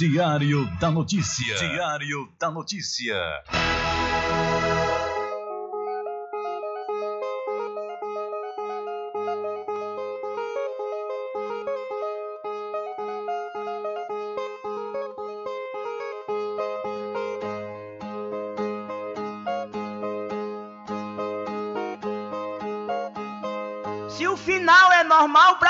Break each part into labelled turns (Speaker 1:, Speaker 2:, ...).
Speaker 1: Diário da Notícia. Diário da Notícia.
Speaker 2: Se o final é normal, pra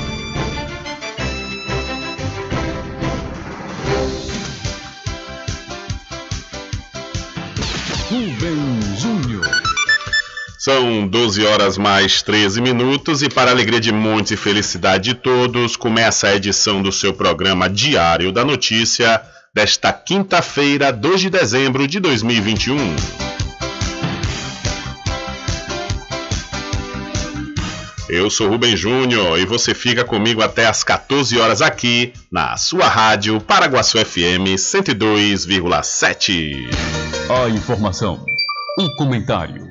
Speaker 3: São 12 horas mais 13 minutos e para alegria de muitos e felicidade de todos, começa a edição do seu programa Diário da Notícia desta quinta-feira, 2 de dezembro de 2021. Eu sou Rubem Júnior e você fica comigo até às 14 horas aqui na sua rádio Paraguaçu FM 102,7.
Speaker 1: A informação, o comentário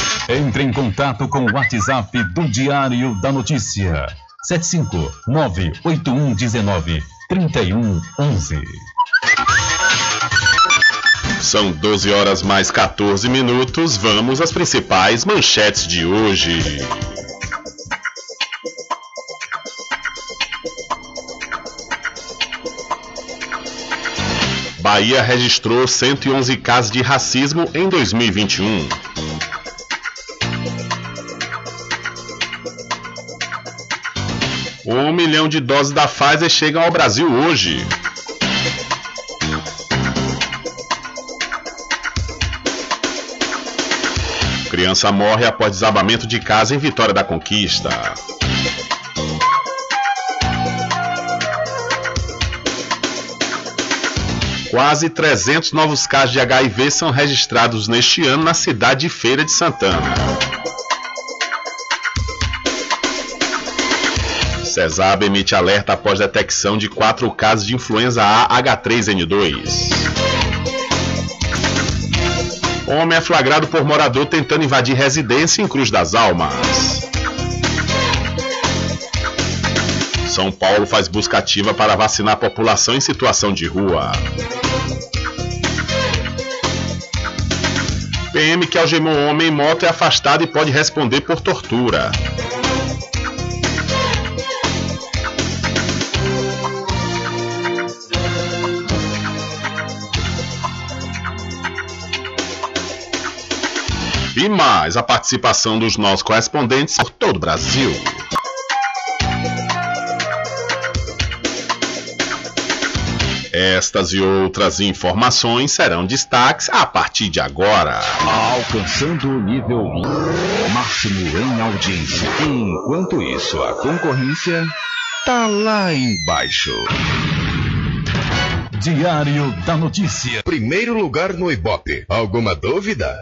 Speaker 1: Entre em contato com o WhatsApp do Diário da Notícia. 759-8119-3111.
Speaker 3: São 12 horas mais 14 minutos. Vamos às principais manchetes de hoje. Bahia registrou 111 casos de racismo em 2021. Um milhão de doses da Pfizer chegam ao Brasil hoje. Criança morre após desabamento de casa em Vitória da Conquista. Quase 300 novos casos de HIV são registrados neste ano na cidade de Feira de Santana. CESAB emite alerta após detecção de quatro casos de influenza A H3N2. Homem é flagrado por morador tentando invadir residência em Cruz das Almas. São Paulo faz busca ativa para vacinar a população em situação de rua. PM que algemou homem em moto é afastado e pode responder por tortura. E mais a participação dos nossos correspondentes por todo o Brasil. Estas e outras informações serão destaques a partir de agora.
Speaker 1: Alcançando o nível máximo em audiência. Enquanto isso, a concorrência tá lá embaixo. Diário da Notícia.
Speaker 4: Primeiro lugar no Ibope. Alguma dúvida?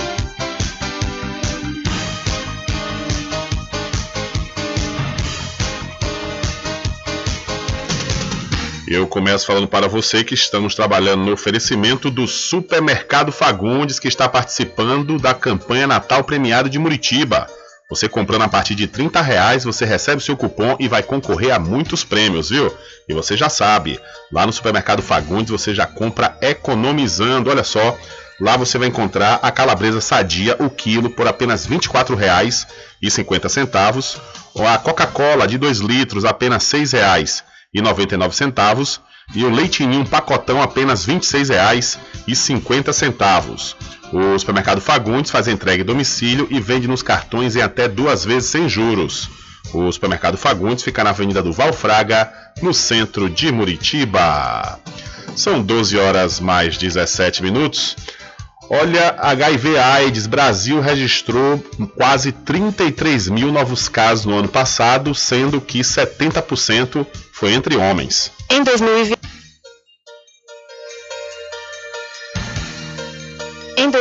Speaker 3: Eu começo falando para você que estamos trabalhando no oferecimento do Supermercado Fagundes, que está participando da campanha Natal Premiado de Muritiba. Você comprando a partir de 30 reais, você recebe seu cupom e vai concorrer a muitos prêmios, viu? E você já sabe, lá no Supermercado Fagundes você já compra economizando. Olha só, lá você vai encontrar a calabresa sadia, o quilo, por apenas R$ 24,50. Ou a Coca-Cola de 2 litros, apenas R$ 6,00 e 99 centavos e o leitinho pacotão apenas R$ 26,50. O supermercado Fagundes faz entrega em domicílio e vende nos cartões em até duas vezes sem juros. O supermercado Fagundes fica na Avenida do Valfraga, no centro de Muritiba. São 12 horas mais 17 minutos. Olha, HIV AIDS Brasil registrou quase 33 mil novos casos no ano passado, sendo que 70% foi entre homens.
Speaker 5: Em 2020.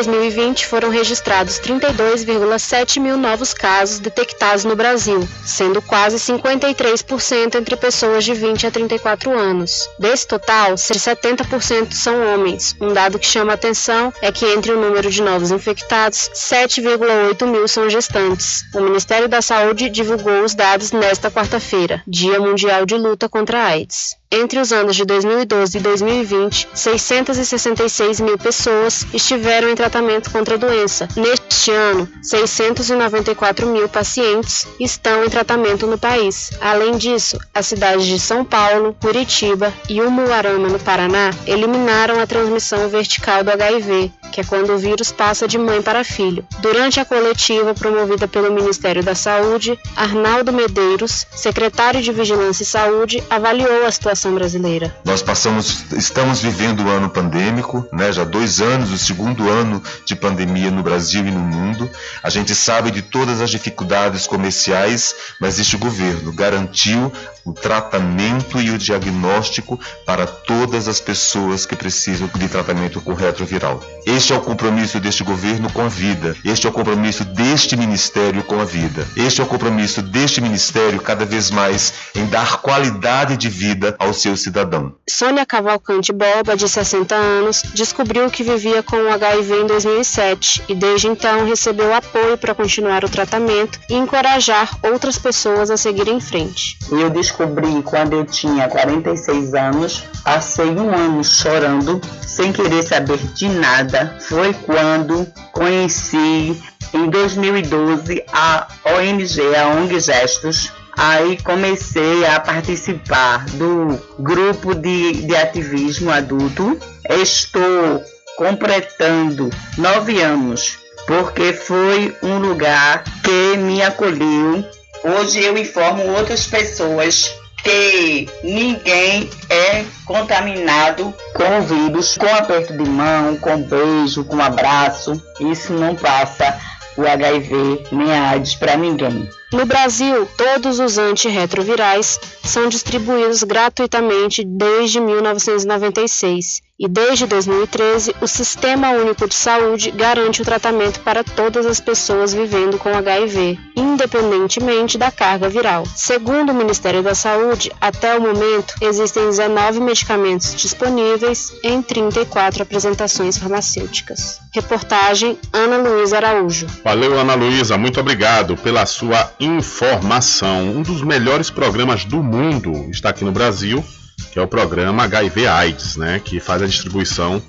Speaker 5: 2020, foram registrados 32,7 mil novos casos detectados no Brasil, sendo quase 53% entre pessoas de 20 a 34 anos. Desse total, 70% são homens. Um dado que chama atenção é que entre o número de novos infectados, 7,8 mil são gestantes. O Ministério da Saúde divulgou os dados nesta quarta-feira, Dia Mundial de Luta contra a AIDS. Entre os anos de 2012 e 2020, 666 mil pessoas estiveram em tratamento contra a doença. Neste ano, 694 mil pacientes estão em tratamento no país. Além disso, as cidades de São Paulo, Curitiba e Umuarama, no Paraná, eliminaram a transmissão vertical do HIV, que é quando o vírus passa de mãe para filho. Durante a coletiva promovida pelo Ministério da Saúde, Arnaldo Medeiros, secretário de Vigilância e Saúde, avaliou a situação brasileira.
Speaker 6: Nós passamos, estamos vivendo o um ano pandêmico, né, já dois anos, o segundo ano de pandemia no Brasil e no mundo. A gente sabe de todas as dificuldades comerciais, mas este governo garantiu o tratamento e o diagnóstico para todas as pessoas que precisam de tratamento com retroviral. Este é o compromisso deste governo com a vida. Este é o compromisso deste ministério com a vida. Este é o compromisso deste ministério cada vez mais em dar qualidade de vida ao seu cidadão.
Speaker 5: Sônia Cavalcante Boba, de 60 anos, descobriu que vivia com o HIV em 2007 e desde então recebeu apoio para continuar o tratamento e encorajar outras pessoas a seguirem em frente.
Speaker 7: Eu descobri quando eu tinha 46 anos, passei um ano chorando, sem querer saber de nada. Foi quando conheci em 2012 a ONG, a ONG Gestos. Aí comecei a participar do grupo de, de ativismo adulto. Estou completando nove anos, porque foi um lugar que me acolheu Hoje eu informo outras pessoas que ninguém é contaminado com o vírus com aperto de mão, com beijo, com abraço. Isso não passa o HIV nem a AIDS para ninguém.
Speaker 5: No Brasil, todos os antirretrovirais são distribuídos gratuitamente desde 1996 e desde 2013 o Sistema Único de Saúde garante o tratamento para todas as pessoas vivendo com HIV, independentemente da carga viral. Segundo o Ministério da Saúde, até o momento existem 19 medicamentos disponíveis em 34 apresentações farmacêuticas. Reportagem Ana Luísa Araújo.
Speaker 3: Valeu, Ana Luísa, muito obrigado pela sua informação. Um dos melhores programas do mundo está aqui no Brasil, que é o programa HIV AIDS, né, que faz a distribuição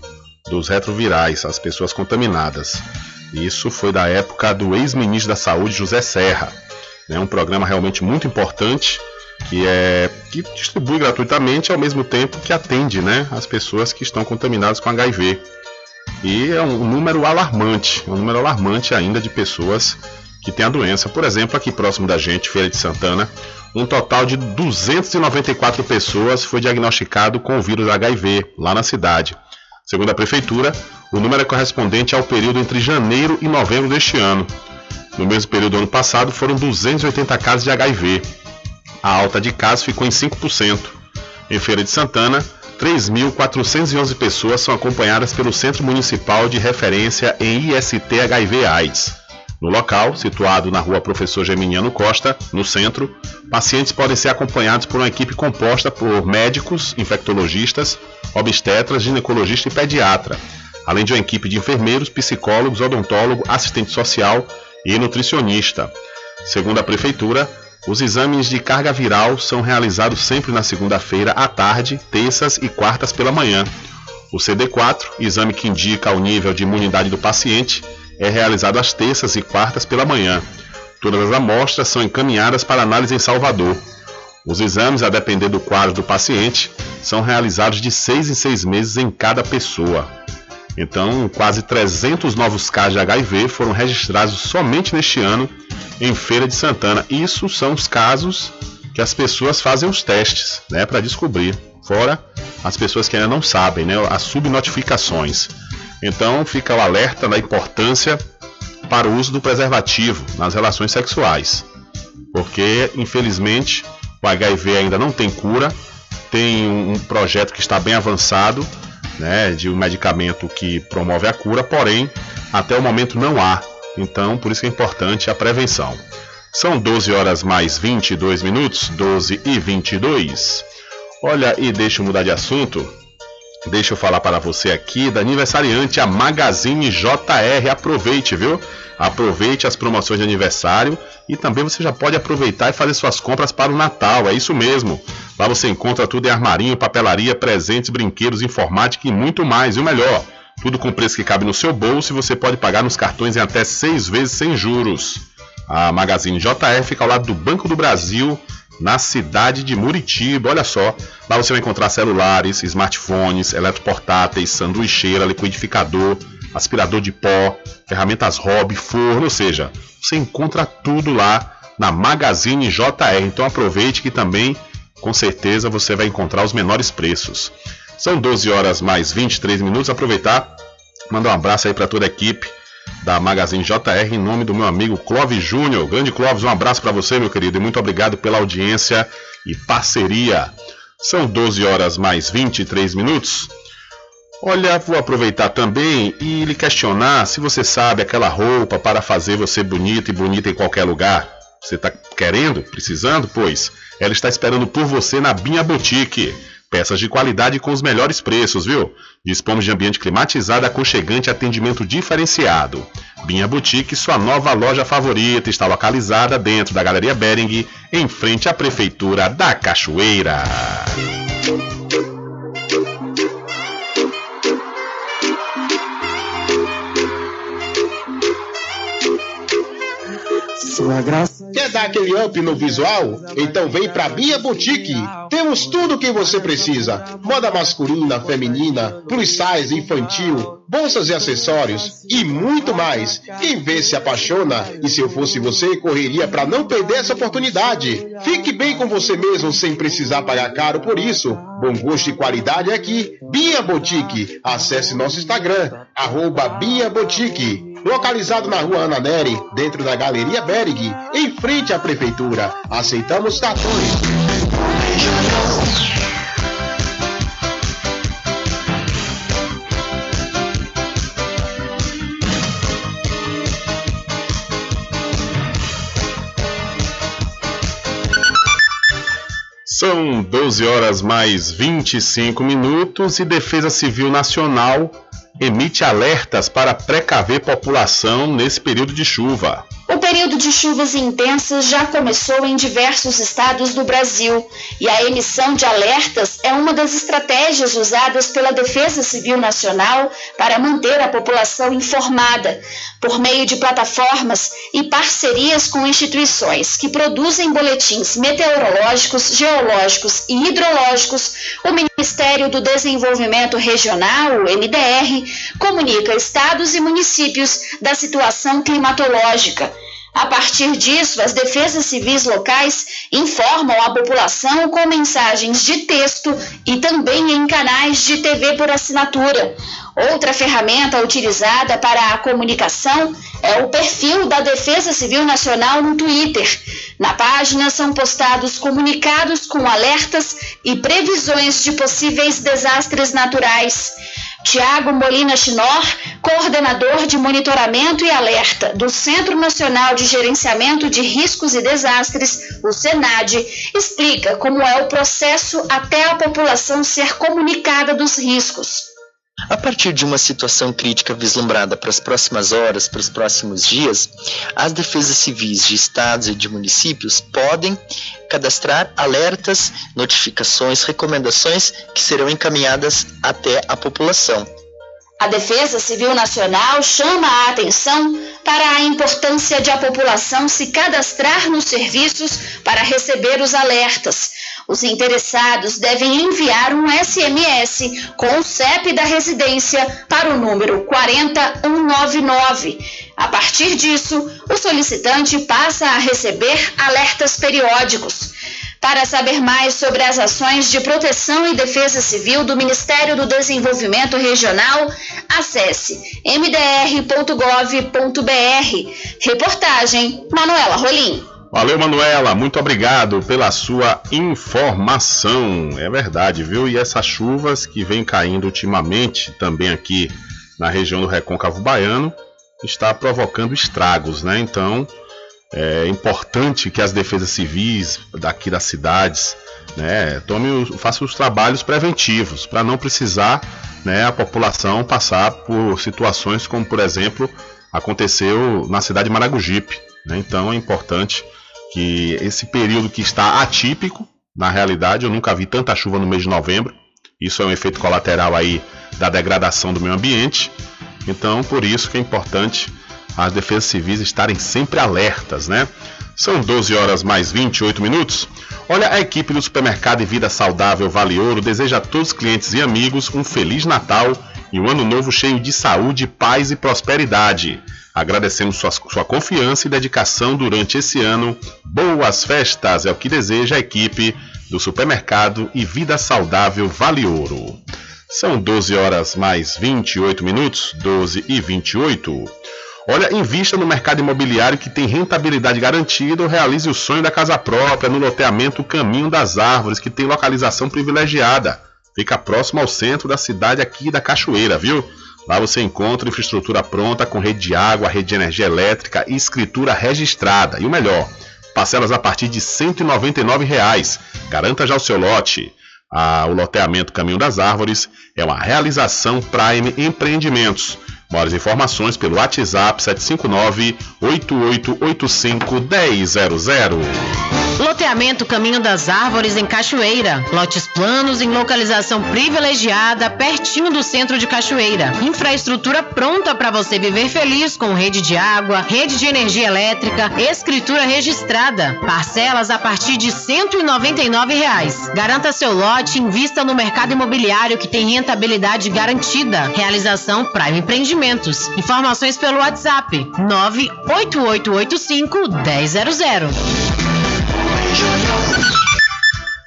Speaker 3: dos retrovirais às pessoas contaminadas. Isso foi da época do ex-ministro da Saúde José Serra. É né, um programa realmente muito importante que é que distribui gratuitamente ao mesmo tempo que atende, né, as pessoas que estão contaminadas com HIV. E é um número alarmante, um número alarmante ainda de pessoas que tem a doença. Por exemplo, aqui próximo da gente, Feira de Santana, um total de 294 pessoas foi diagnosticado com o vírus HIV lá na cidade. Segundo a prefeitura, o número é correspondente ao período entre janeiro e novembro deste ano. No mesmo período do ano passado, foram 280 casos de HIV. A alta de casos ficou em 5%. Em Feira de Santana, 3.411 pessoas são acompanhadas pelo Centro Municipal de Referência em IST HIV/AIDS. No local, situado na rua Professor Geminiano Costa, no centro, pacientes podem ser acompanhados por uma equipe composta por médicos, infectologistas, obstetras, ginecologista e pediatra, além de uma equipe de enfermeiros, psicólogos, odontólogo, assistente social e nutricionista. Segundo a prefeitura, os exames de carga viral são realizados sempre na segunda-feira à tarde, terças e quartas pela manhã. O CD4, exame que indica o nível de imunidade do paciente, é realizado às terças e quartas pela manhã. Todas as amostras são encaminhadas para análise em Salvador. Os exames, a depender do quadro do paciente, são realizados de seis em seis meses em cada pessoa. Então, quase 300 novos casos de HIV foram registrados somente neste ano em Feira de Santana. Isso são os casos que as pessoas fazem os testes né, para descobrir. Fora as pessoas que ainda não sabem, né, as subnotificações. Então fica o alerta da importância para o uso do preservativo nas relações sexuais. Porque, infelizmente, o HIV ainda não tem cura, tem um projeto que está bem avançado, né, de um medicamento que promove a cura, porém, até o momento não há. Então, por isso é importante a prevenção. São 12 horas mais 22 minutos, 12 e 22. Olha, e deixa eu mudar de assunto. Deixa eu falar para você aqui da aniversariante, a Magazine JR. Aproveite, viu? Aproveite as promoções de aniversário e também você já pode aproveitar e fazer suas compras para o Natal. É isso mesmo. Lá você encontra tudo em armarinho, papelaria, presentes, brinquedos, informática e muito mais. E o melhor, tudo com preço que cabe no seu bolso e você pode pagar nos cartões em até seis vezes sem juros. A Magazine JR fica ao lado do Banco do Brasil na cidade de Muritiba. Olha só, lá você vai encontrar celulares, smartphones, eletroportáteis, sanduicheira, liquidificador, aspirador de pó, ferramentas hobby, forno, ou seja, você encontra tudo lá na Magazine JR. Então aproveite que também, com certeza, você vai encontrar os menores preços. São 12 horas mais 23 minutos. Aproveitar, mandar um abraço aí para toda a equipe da Magazine JR em nome do meu amigo Clóvis Júnior. Grande Clóvis, um abraço para você, meu querido, e muito obrigado pela audiência e parceria. São 12 horas mais 23 minutos. Olha, vou aproveitar também e lhe questionar se você sabe aquela roupa para fazer você bonita e bonita em qualquer lugar. Você está querendo, precisando? Pois ela está esperando por você na Binha Boutique. Peças de qualidade com os melhores preços, viu? Dispomos de ambiente climatizado, aconchegante e atendimento diferenciado. Binha Boutique, sua nova loja favorita, está localizada dentro da Galeria Bering, em frente à Prefeitura da Cachoeira.
Speaker 8: Quer dar aquele up no visual? Então vem pra Bia Boutique. Temos tudo o que você precisa: moda masculina, feminina, plus size, infantil, bolsas e acessórios e muito mais. Quem vê se apaixona e se eu fosse você, correria para não perder essa oportunidade. Fique bem com você mesmo sem precisar pagar caro por isso. Bom gosto e qualidade aqui. Bia Boutique. Acesse nosso Instagram, arroba Bia Boutique localizado na rua Ana Neri, dentro da Galeria Berg, em frente à Prefeitura. Aceitamos cartões.
Speaker 3: São 12 horas mais 25 minutos e Defesa Civil Nacional emite alertas para precaver população nesse período de chuva.
Speaker 9: O período de chuvas intensas já começou em diversos estados do Brasil e a emissão de alertas é uma das estratégias usadas pela Defesa Civil Nacional para manter a população informada, por meio de plataformas e parcerias com instituições que produzem boletins meteorológicos, geológicos e hidrológicos. O Ministério do Desenvolvimento Regional, o MDR, comunica estados e municípios da situação climatológica a partir disso, as defesas civis locais informam a população com mensagens de texto e também em canais de TV por assinatura. Outra ferramenta utilizada para a comunicação é o perfil da Defesa Civil Nacional no Twitter. Na página são postados comunicados com alertas e previsões de possíveis desastres naturais. Tiago Molina Chinor, coordenador de monitoramento e alerta do Centro Nacional de Gerenciamento de Riscos e Desastres, o SENAD, explica como é o processo até a população ser comunicada dos riscos.
Speaker 10: A partir de uma situação crítica vislumbrada para as próximas horas, para os próximos dias, as defesas civis de estados e de municípios podem cadastrar alertas, notificações, recomendações que serão encaminhadas até a população.
Speaker 9: A Defesa Civil Nacional chama a atenção para a importância de a população se cadastrar nos serviços para receber os alertas. Os interessados devem enviar um SMS com o CEP da residência para o número 40199. A partir disso, o solicitante passa a receber alertas periódicos. Para saber mais sobre as ações de proteção e defesa civil do Ministério do Desenvolvimento Regional, acesse mdr.gov.br. Reportagem Manuela Rolim.
Speaker 3: Valeu, Manuela, muito obrigado pela sua informação. É verdade, viu? E essas chuvas que vêm caindo ultimamente também aqui na região do Recôncavo Baiano está provocando estragos, né? Então, é importante que as defesas civis daqui das cidades né, tome, façam os trabalhos preventivos para não precisar né, a população passar por situações como, por exemplo, aconteceu na cidade de Maragogipe. Né? Então é importante que esse período que está atípico, na realidade eu nunca vi tanta chuva no mês de novembro. Isso é um efeito colateral aí da degradação do meio ambiente. Então, por isso que é importante as defesas civis estarem sempre alertas, né? São 12 horas mais 28 minutos. Olha, a equipe do supermercado e Vida Saudável Vale Ouro deseja a todos os clientes e amigos um feliz Natal e um ano novo cheio de saúde, paz e prosperidade. Agradecemos sua, sua confiança e dedicação durante esse ano. Boas festas é o que deseja a equipe do supermercado e Vida Saudável Vale Ouro. São 12 horas mais 28 minutos, 12 e 28. Olha, invista no mercado imobiliário que tem rentabilidade garantida ou realize o sonho da casa própria no loteamento Caminho das Árvores, que tem localização privilegiada. Fica próximo ao centro da cidade aqui da Cachoeira, viu? Lá você encontra infraestrutura pronta com rede de água, rede de energia elétrica e escritura registrada. E o melhor, parcelas a partir de 199 reais. Garanta já o seu lote. Ah, o loteamento Caminho das Árvores é uma realização Prime Empreendimentos. Maiores informações pelo WhatsApp 759 8885 1000.
Speaker 11: Loteamento Caminho das Árvores em Cachoeira. Lotes planos em localização privilegiada, pertinho do centro de Cachoeira. Infraestrutura pronta para você viver feliz com rede de água, rede de energia elétrica, escritura registrada. Parcelas a partir de 199 reais. Garanta seu lote invista no mercado imobiliário que tem rentabilidade garantida. Realização Prime Informações pelo WhatsApp 98885 1000.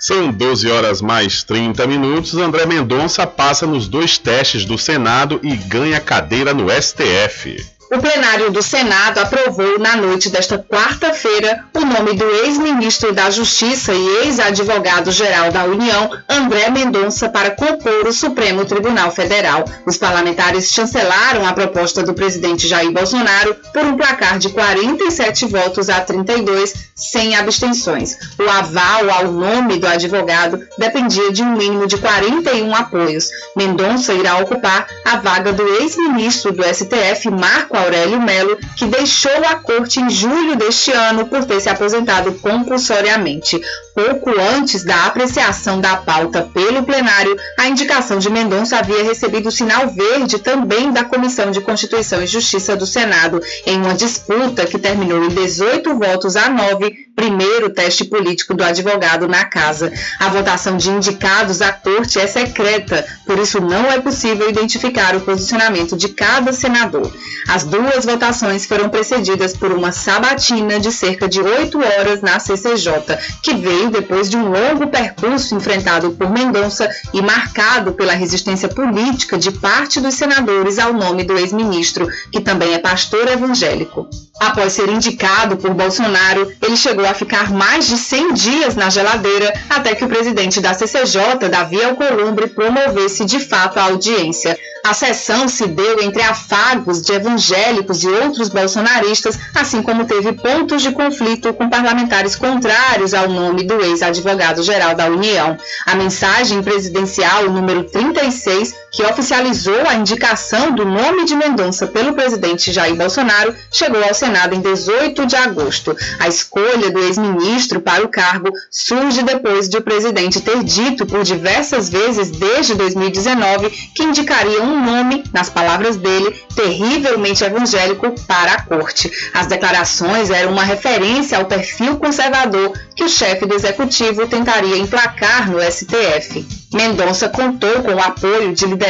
Speaker 3: São 12 horas mais 30 minutos. André Mendonça passa nos dois testes do Senado e ganha cadeira no STF.
Speaker 12: O plenário do Senado aprovou na noite desta quarta-feira o nome do ex-ministro da Justiça e ex-advogado-geral da União, André Mendonça, para compor o Supremo Tribunal Federal. Os parlamentares chancelaram a proposta do presidente Jair Bolsonaro por um placar de 47 votos a 32, sem abstenções. O aval ao nome do advogado dependia de um mínimo de 41 apoios. Mendonça irá ocupar a vaga do ex-ministro do STF, Marco Aurélio Melo, que deixou a corte em julho deste ano por ter se aposentado compulsoriamente. Pouco antes da apreciação da pauta pelo plenário, a indicação de Mendonça havia recebido sinal verde também da Comissão de Constituição e Justiça do Senado, em uma disputa que terminou em 18 votos a 9, primeiro teste político do advogado na casa. A votação de indicados à corte é secreta, por isso não é possível identificar o posicionamento de cada senador. As duas votações foram precedidas por uma sabatina de cerca de oito horas na CCJ, que veio depois de um longo percurso enfrentado por Mendonça e marcado pela resistência política de parte dos senadores ao nome do ex-ministro, que também é pastor evangélico. Após ser indicado por Bolsonaro, ele chegou a ficar mais de 100 dias na geladeira até que o presidente da CCJ, Davi Alcolumbre, promovesse de fato a audiência. A sessão se deu entre afagos de evangélicos e outros bolsonaristas, assim como teve pontos de conflito com parlamentares contrários ao nome do ex-advogado-geral da União. A mensagem presidencial número 36, que oficializou a indicação do nome de Mendonça pelo presidente Jair Bolsonaro, chegou ao Senado em 18 de agosto. A escolha do ex-ministro para o cargo surge depois de o presidente ter dito por diversas vezes desde 2019 que indicaria um nome, nas palavras dele, terrivelmente evangélico para a corte. As declarações eram uma referência ao perfil conservador que o chefe do executivo tentaria emplacar no STF. Mendonça contou com o apoio de lideranças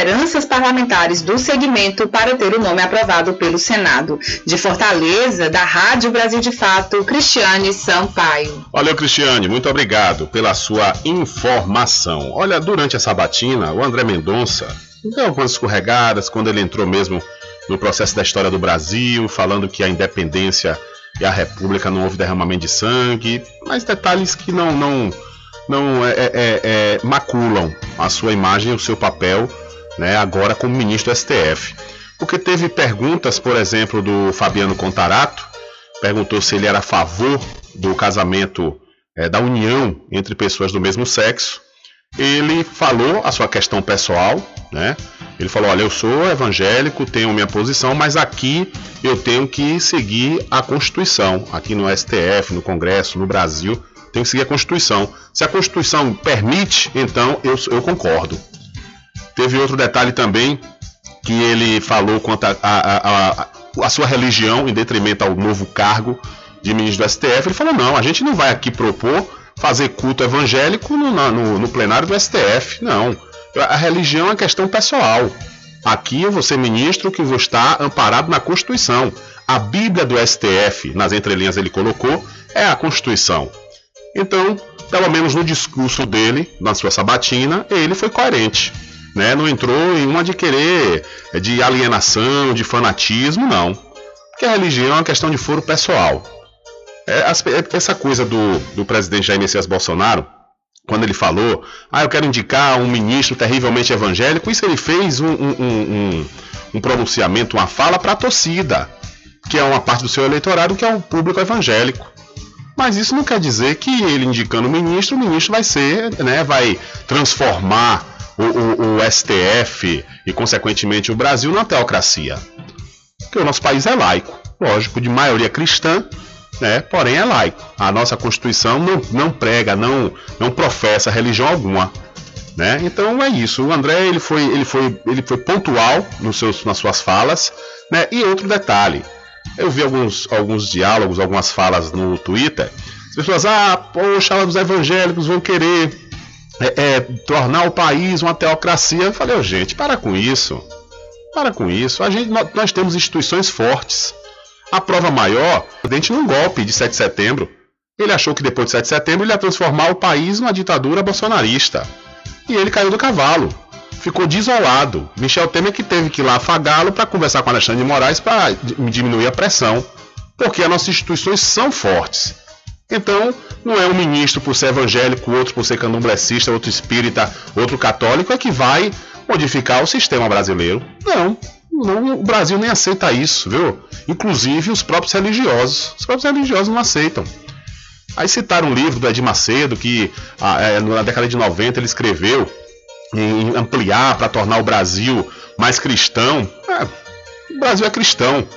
Speaker 12: parlamentares do segmento para ter o nome aprovado pelo Senado. De Fortaleza, da Rádio Brasil de Fato, Cristiane Sampaio.
Speaker 3: Valeu, Cristiane, muito obrigado pela sua informação. Olha, durante essa batina, o André Mendonça deu algumas escorregadas quando ele entrou mesmo no processo da história do Brasil, falando que a independência e a república não houve derramamento de sangue, mas detalhes que não não não é, é, é, é maculam a sua imagem o seu papel, né, agora como ministro do STF. Porque teve perguntas, por exemplo, do Fabiano Contarato, perguntou se ele era a favor do casamento, é, da união entre pessoas do mesmo sexo. Ele falou a sua questão pessoal, né? Ele falou: Olha, eu sou evangélico, tenho minha posição, mas aqui eu tenho que seguir a Constituição. Aqui no STF, no Congresso, no Brasil, tenho que seguir a Constituição. Se a Constituição permite, então eu, eu concordo. Teve outro detalhe também que ele falou quanto a, a, a, a sua religião em detrimento ao novo cargo de ministro do STF. Ele falou: Não, a gente não vai aqui propor fazer culto evangélico no, no, no plenário do STF. Não a religião é questão pessoal. Aqui eu vou ser ministro que vou estar amparado na Constituição. A Bíblia do STF, nas entrelinhas ele colocou, é a Constituição. Então, pelo menos no discurso dele, na sua sabatina, ele foi coerente. Né? Não entrou em uma de querer, de alienação, de fanatismo, não. Porque a religião é uma questão de foro pessoal. É, essa coisa do, do presidente Jair Messias Bolsonaro, quando ele falou, ah, eu quero indicar um ministro terrivelmente evangélico, isso ele fez um, um, um, um pronunciamento, uma fala para a torcida, que é uma parte do seu eleitorado, que é o público evangélico. Mas isso não quer dizer que ele indicando o ministro, o ministro vai ser, né, vai transformar o, o, o STF e, consequentemente, o Brasil numa teocracia. Porque o nosso país é laico, lógico, de maioria cristã, né? porém é laico. A nossa Constituição não, não prega, não, não professa religião alguma. Né? Então é isso. O André ele foi, ele foi, ele foi pontual nos seus, nas suas falas. Né? E outro detalhe, eu vi alguns, alguns diálogos, algumas falas no Twitter. As pessoas, ah, poxa, os evangélicos vão querer é, é, tornar o país uma teocracia. Eu falei, oh, gente, para com isso. Para com isso. A gente, nós, nós temos instituições fortes. A prova maior, dentro num golpe de 7 de setembro. Ele achou que depois de 7 de setembro ele ia transformar o país numa ditadura bolsonarista. E ele caiu do cavalo. Ficou desolado. Michel Temer que teve que ir lá afagá-lo para conversar com Alexandre de Moraes para diminuir a pressão. Porque as nossas instituições são fortes. Então, não é um ministro por ser evangélico, outro por ser candomblecista, outro espírita, outro católico, é que vai modificar o sistema brasileiro. Não, não, o Brasil nem aceita isso, viu? Inclusive os próprios religiosos. Os próprios religiosos não aceitam. Aí citaram um livro do Edir Macedo que ah, é, na década de 90 ele escreveu em ampliar para tornar o Brasil mais cristão. É, o Brasil é cristão.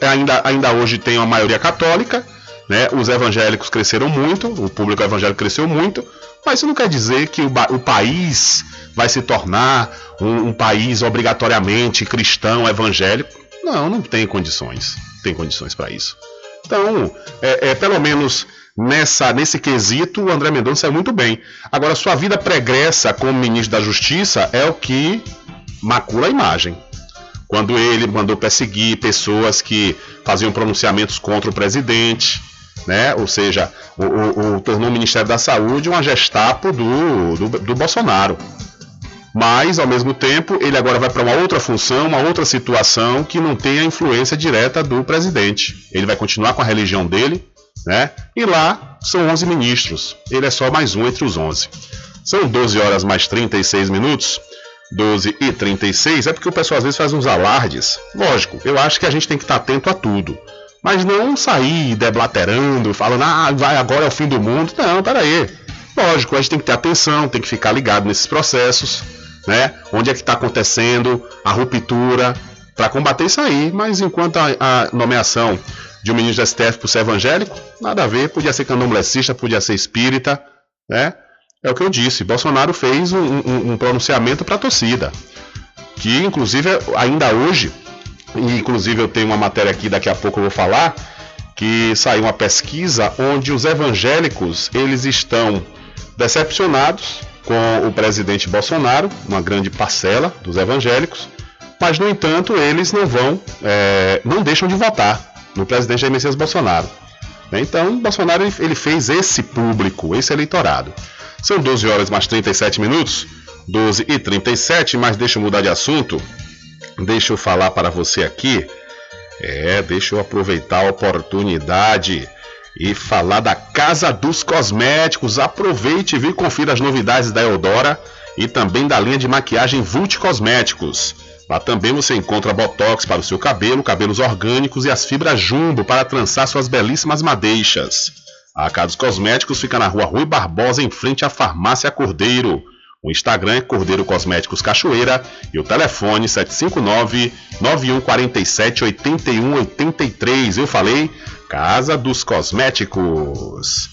Speaker 3: É, ainda, ainda hoje tem uma maioria católica, né? os evangélicos cresceram muito, o público evangélico cresceu muito, mas isso não quer dizer que o, o país vai se tornar um, um país obrigatoriamente cristão, evangélico. Não, não tem condições. Tem condições para isso. Então, é, é, pelo menos nessa nesse quesito, o André Mendonça é muito bem. Agora, sua vida pregressa como ministro da Justiça é o que macula a imagem. Quando ele mandou perseguir pessoas que faziam pronunciamentos contra o presidente, né? ou seja, o, o, o tornou o Ministério da Saúde uma gestapo do, do, do Bolsonaro mas ao mesmo tempo ele agora vai para uma outra função, uma outra situação que não tem a influência direta do presidente. Ele vai continuar com a religião dele, né? E lá são 11 ministros. Ele é só mais um entre os 11. São 12 horas mais 36 minutos. 12 e 36 é porque o pessoal às vezes faz uns alardes. Lógico, eu acho que a gente tem que estar atento a tudo. Mas não sair deblaterando, falando, ah, vai, agora é o fim do mundo. Não, peraí. Lógico, a gente tem que ter atenção, tem que ficar ligado nesses processos né? Onde é que está acontecendo a ruptura para combater isso aí. Mas enquanto a, a, nomeação de um ministro do STF por ser evangélico, nada a ver, podia ser candomblessista, podia ser espírita, né? É o que eu disse. Bolsonaro fez um, um, um pronunciamento para a torcida, que inclusive ainda hoje, inclusive eu tenho uma matéria aqui daqui a pouco eu vou falar, que saiu uma pesquisa onde os evangélicos eles estão decepcionados com o presidente Bolsonaro, uma grande parcela dos evangélicos, mas no entanto eles não vão, é, não deixam de votar no presidente Jair Messias Bolsonaro. Então, Bolsonaro ele fez esse público, esse eleitorado. São 12 horas mais 37 minutos, 12 e 37, mas deixa eu mudar de assunto. Deixa eu falar para você aqui. É, deixa eu aproveitar a oportunidade e falar da Casa dos Cosméticos. Aproveite e confira as novidades da Eudora e também da linha de maquiagem Vult Cosméticos. Lá também você encontra botox para o seu cabelo, cabelos orgânicos e as fibras jumbo para trançar suas belíssimas madeixas. A Casa dos Cosméticos fica na rua Rui Barbosa, em frente à Farmácia Cordeiro. O Instagram é Cordeiro Cosméticos Cachoeira e o telefone 759 9147 8183. Eu falei Casa dos Cosméticos.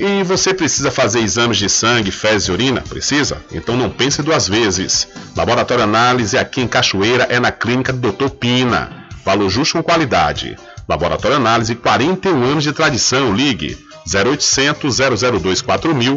Speaker 3: E você precisa fazer exames de sangue, fezes e urina? Precisa? Então não pense duas vezes. Laboratório Análise aqui em Cachoeira é na clínica do Dr. Pina. Valor justo com qualidade. Laboratório Análise, 41 anos de tradição. Ligue 0800 002 4000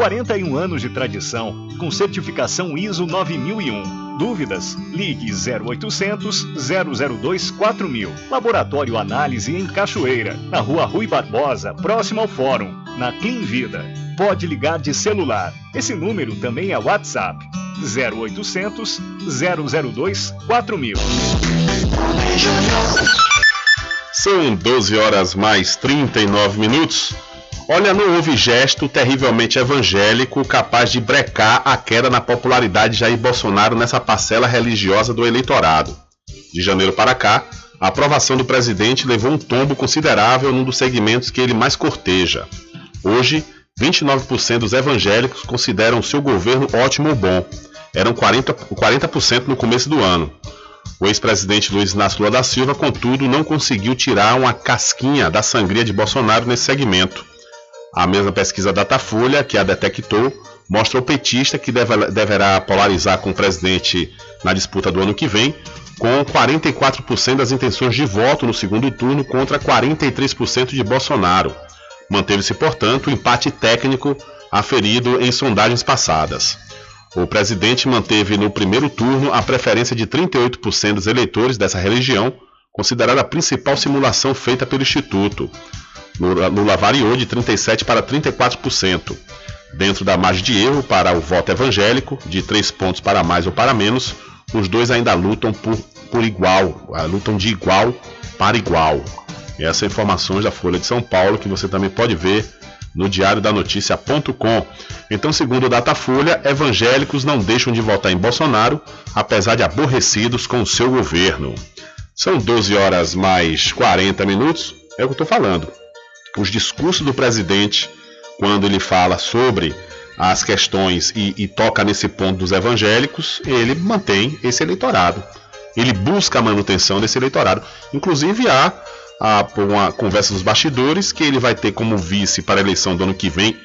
Speaker 13: 41 anos de tradição, com certificação ISO 9001. Dúvidas? Ligue 0800 002 4000. Laboratório Análise em Cachoeira, na rua Rui Barbosa, próximo ao Fórum, na Clean Vida. Pode ligar de celular. Esse número também é WhatsApp. 0800 002 4000.
Speaker 3: São 12 horas mais 39 minutos. Olha, não houve gesto terrivelmente evangélico capaz de brecar a queda na popularidade de Jair Bolsonaro nessa parcela religiosa do eleitorado. De janeiro para cá, a aprovação do presidente levou um tombo considerável num dos segmentos que ele mais corteja. Hoje, 29% dos evangélicos consideram seu governo ótimo ou bom. Eram 40%, 40 no começo do ano. O ex-presidente Luiz Inácio Lula da Silva, contudo, não conseguiu tirar uma casquinha da sangria de Bolsonaro nesse segmento. A mesma pesquisa Datafolha, que a detectou, mostra o petista que deve, deverá polarizar com o presidente na disputa do ano que vem, com 44% das intenções de voto no segundo turno contra 43% de Bolsonaro. Manteve-se, portanto, o empate técnico aferido em sondagens passadas. O presidente manteve no primeiro turno a preferência de 38% dos eleitores dessa religião, considerada a principal simulação feita pelo Instituto. Lula variou de 37% para 34%. Dentro da margem de erro para o voto evangélico, de 3 pontos para mais ou para menos, os dois ainda lutam por, por igual, ah, lutam de igual para igual. Essas informações da Folha de São Paulo que você também pode ver no diariodanoticia.com. Então, segundo o Datafolha, evangélicos não deixam de votar em Bolsonaro, apesar de aborrecidos com o seu governo. São 12 horas mais 40 minutos, é o que eu estou falando os discursos do presidente, quando ele fala sobre as questões e, e, toca nesse ponto dos evangélicos, ele mantém esse eleitorado. Ele busca a manutenção desse eleitorado. Inclusive há, uma conversa nos bastidores que ele vai ter como vice para a eleição do ano que vem.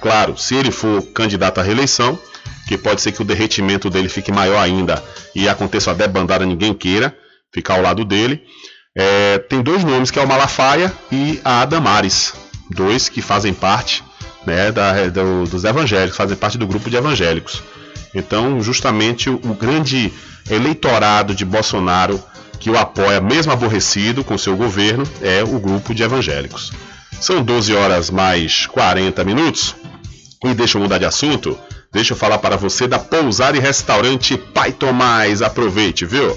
Speaker 3: Claro, se ele for candidato à reeleição, que pode ser que o derretimento dele fique maior ainda e aconteça a debandada, ninguém queira ficar ao lado dele. É, tem dois nomes, que é o Malafaia e a Adamares, dois que fazem parte né, da, do, dos evangélicos, fazem parte do grupo de evangélicos. Então, justamente o, o grande eleitorado de Bolsonaro que o apoia, mesmo aborrecido com seu governo, é o grupo de evangélicos. São 12 horas mais 40 minutos. E deixa eu mudar de assunto. Deixa eu falar para você da Pousar e Restaurante Pai Tomás. Aproveite, viu?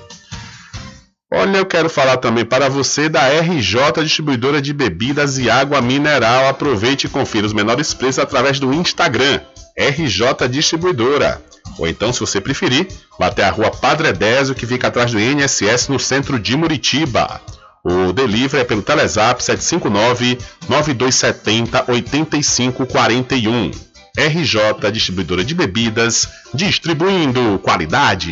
Speaker 3: Olha, eu quero falar também para você da RJ Distribuidora de Bebidas e Água Mineral. Aproveite e confira os menores preços através do Instagram, RJ Distribuidora. Ou então, se você preferir, vá até a rua Padre Edésio, que fica atrás do INSS no centro de Muritiba. O delivery é pelo Telezap 759-9270-8541. RJ Distribuidora de Bebidas, distribuindo qualidade.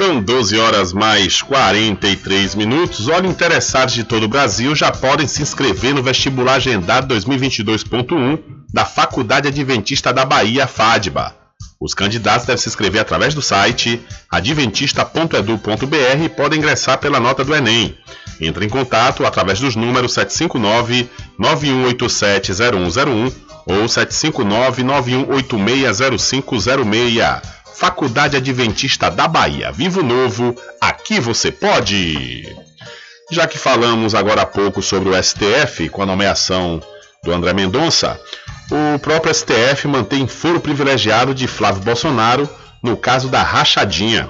Speaker 3: São 12 horas mais 43 minutos. Olha, interessados de todo o Brasil já podem se inscrever no vestibular agendado 2022.1 da Faculdade Adventista da Bahia, FADBA. Os candidatos devem se inscrever através do site adventista.edu.br e podem ingressar pela nota do Enem. Entre em contato através dos números 759-9187-0101 ou 759-9186-0506. Faculdade Adventista da Bahia. Vivo Novo, aqui você pode! Já que falamos agora há pouco sobre o STF com a nomeação do André Mendonça, o próprio STF mantém foro privilegiado de Flávio Bolsonaro no caso da rachadinha.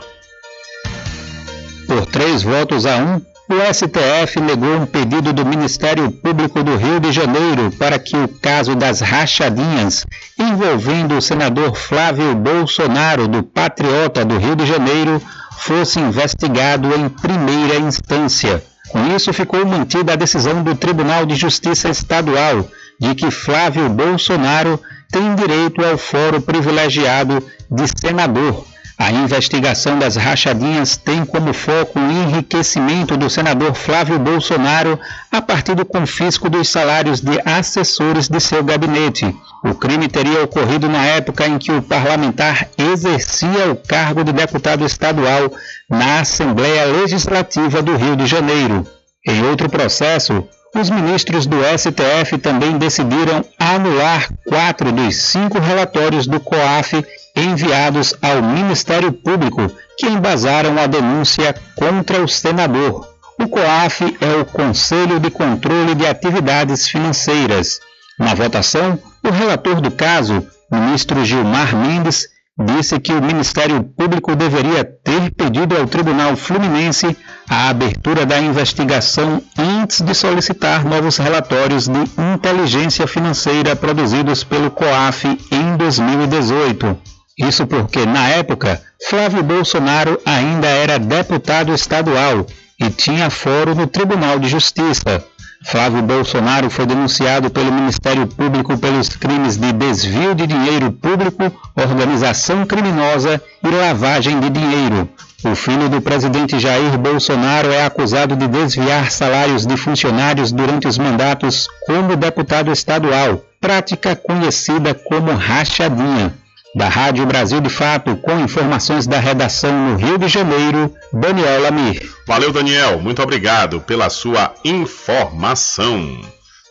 Speaker 14: Por três votos a um, o STF negou um pedido do Ministério Público do Rio de Janeiro para que o caso das rachadinhas envolvendo o senador Flávio Bolsonaro, do Patriota do Rio de Janeiro, fosse investigado em primeira instância. Com isso, ficou mantida a decisão do Tribunal de Justiça Estadual de que Flávio Bolsonaro tem direito ao foro privilegiado de senador. A investigação das rachadinhas tem como foco o enriquecimento do senador Flávio Bolsonaro a partir do confisco dos salários de assessores de seu gabinete. O crime teria ocorrido na época em que o parlamentar exercia o cargo de deputado estadual na Assembleia Legislativa do Rio de Janeiro. Em outro processo, os ministros do STF também decidiram anular quatro dos cinco relatórios do COAF enviados ao Ministério Público que embasaram a denúncia contra o senador. O COAF é o Conselho de Controle de Atividades Financeiras. Na votação, o relator do caso, ministro Gilmar Mendes, disse que o Ministério Público deveria ter pedido ao Tribunal Fluminense a abertura da investigação antes de solicitar novos relatórios de inteligência financeira produzidos pelo COAF em 2018. Isso porque, na época, Flávio Bolsonaro ainda era deputado estadual e tinha foro no Tribunal de Justiça. Flávio Bolsonaro foi denunciado pelo Ministério Público pelos crimes de desvio de dinheiro público, organização criminosa e lavagem de dinheiro. O filho do presidente Jair Bolsonaro é acusado de desviar salários de funcionários durante os mandatos como deputado estadual, prática conhecida como rachadinha. Da Rádio Brasil de Fato, com informações da redação no Rio de Janeiro, Daniel Lamir.
Speaker 3: Valeu, Daniel. Muito obrigado pela sua informação.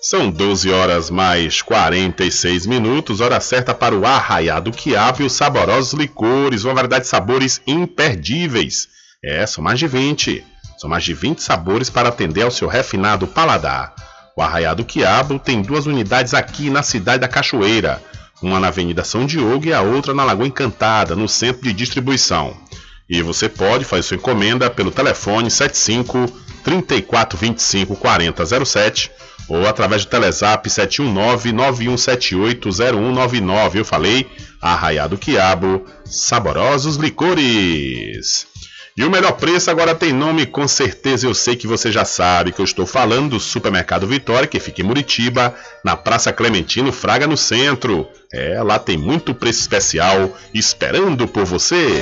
Speaker 3: São 12 horas mais 46 minutos, hora certa para o arraiado quiabo e os saborosos licores, uma variedade de sabores imperdíveis. É, são mais de 20. São mais de 20 sabores para atender ao seu refinado paladar. O Arraiado Quiabo tem duas unidades aqui na cidade da Cachoeira uma na Avenida São Diogo e a outra na Lagoa Encantada, no centro de distribuição. E você pode fazer sua encomenda pelo telefone 75 3425 4007 ou através do Telezap 719 9178 0199. Eu falei, Arraiado Quiabo, saborosos licores. E o melhor preço agora tem nome, com certeza eu sei que você já sabe que eu estou falando do Supermercado Vitória, que fica em Muritiba, na Praça Clementino Fraga, no centro. É, lá tem muito preço especial esperando por você.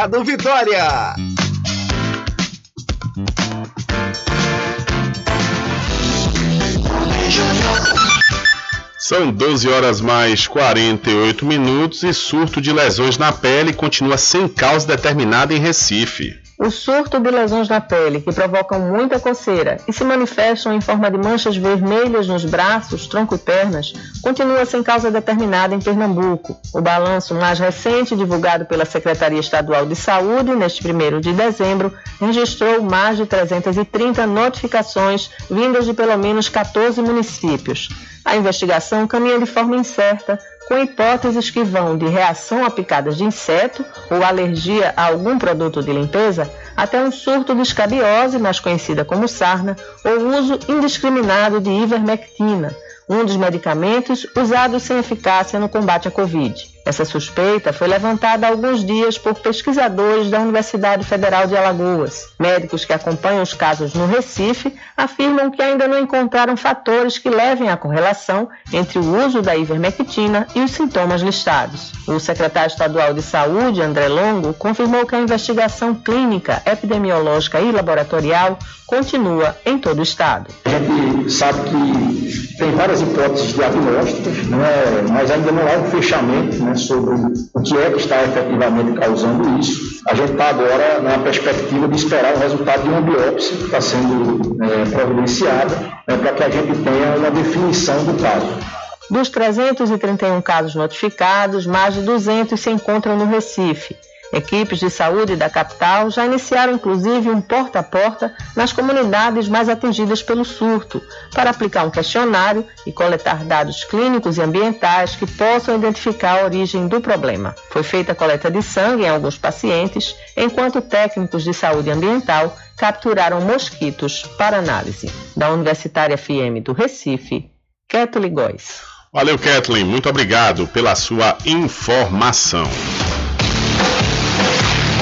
Speaker 15: Mercado Vitória.
Speaker 3: São 12 horas mais 48 minutos e surto de lesões na pele continua sem causa determinada em Recife.
Speaker 16: O surto de lesões na pele, que provocam muita coceira e se manifestam em forma de manchas vermelhas nos braços, tronco e pernas, continua sem causa determinada em Pernambuco. O balanço mais recente, divulgado pela Secretaria Estadual de Saúde neste 1 de dezembro, registrou mais de 330 notificações vindas de pelo menos 14 municípios. A investigação caminha de forma incerta, com hipóteses que vão de reação a picadas de inseto ou alergia a algum produto de limpeza, até um surto de escabiose, mais conhecida como sarna, ou uso indiscriminado de ivermectina, um dos medicamentos usados sem eficácia no combate à Covid. Essa suspeita foi levantada há alguns dias por pesquisadores da Universidade Federal de Alagoas. Médicos que acompanham os casos no Recife afirmam que ainda não encontraram fatores que levem à correlação entre o uso da ivermectina e os sintomas listados. O secretário estadual de Saúde, André Longo, confirmou que a investigação clínica, epidemiológica e laboratorial continua em todo o estado.
Speaker 17: A gente sabe que tem várias hipóteses diagnósticas, é, mas ainda não há um fechamento né, sobre o que é que está efetivamente causando isso. A gente está agora na perspectiva de esperar o resultado de uma biópsia que está sendo é, providenciada né, para que a gente tenha uma definição do caso.
Speaker 16: Dos 331 casos notificados, mais de 200 se encontram no Recife. Equipes de saúde da capital já iniciaram inclusive um porta a porta nas comunidades mais atingidas pelo surto, para aplicar um questionário e coletar dados clínicos e ambientais que possam identificar a origem do problema. Foi feita a coleta de sangue em alguns pacientes, enquanto técnicos de saúde ambiental capturaram mosquitos para análise. Da Universitária FM do Recife, Kathleen Góes.
Speaker 3: Valeu, Kathleen. Muito obrigado pela sua informação.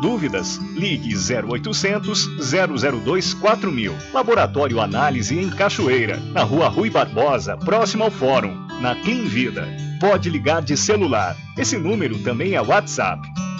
Speaker 13: Dúvidas? Ligue 0800 002 4000. Laboratório Análise em Cachoeira, na Rua Rui Barbosa, próximo ao Fórum, na Clean Vida. Pode ligar de celular. Esse número também é WhatsApp.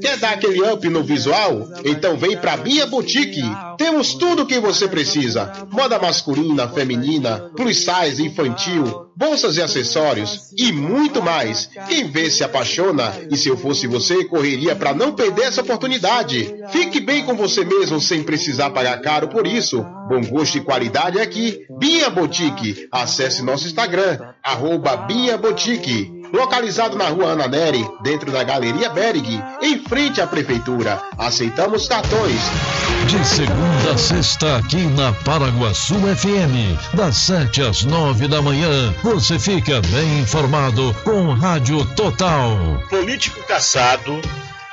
Speaker 8: Quer dar aquele up no visual? Então vem pra Bia Boutique. Temos tudo o que você precisa: moda masculina, feminina, plus size, infantil, bolsas e acessórios e muito mais. Quem vê se apaixona e se eu fosse você, correria para não perder essa oportunidade. Fique bem com você mesmo sem precisar pagar caro por isso. Bom gosto e qualidade aqui. Bia Boutique. Acesse nosso Instagram, arroba Bia Boutique localizado na rua Ana Neri, dentro da Galeria Berg, em frente à Prefeitura. Aceitamos cartões.
Speaker 18: De segunda a sexta, aqui na Paraguaçu FM, das 7 às 9 da manhã, você fica bem informado com Rádio Total.
Speaker 19: Político caçado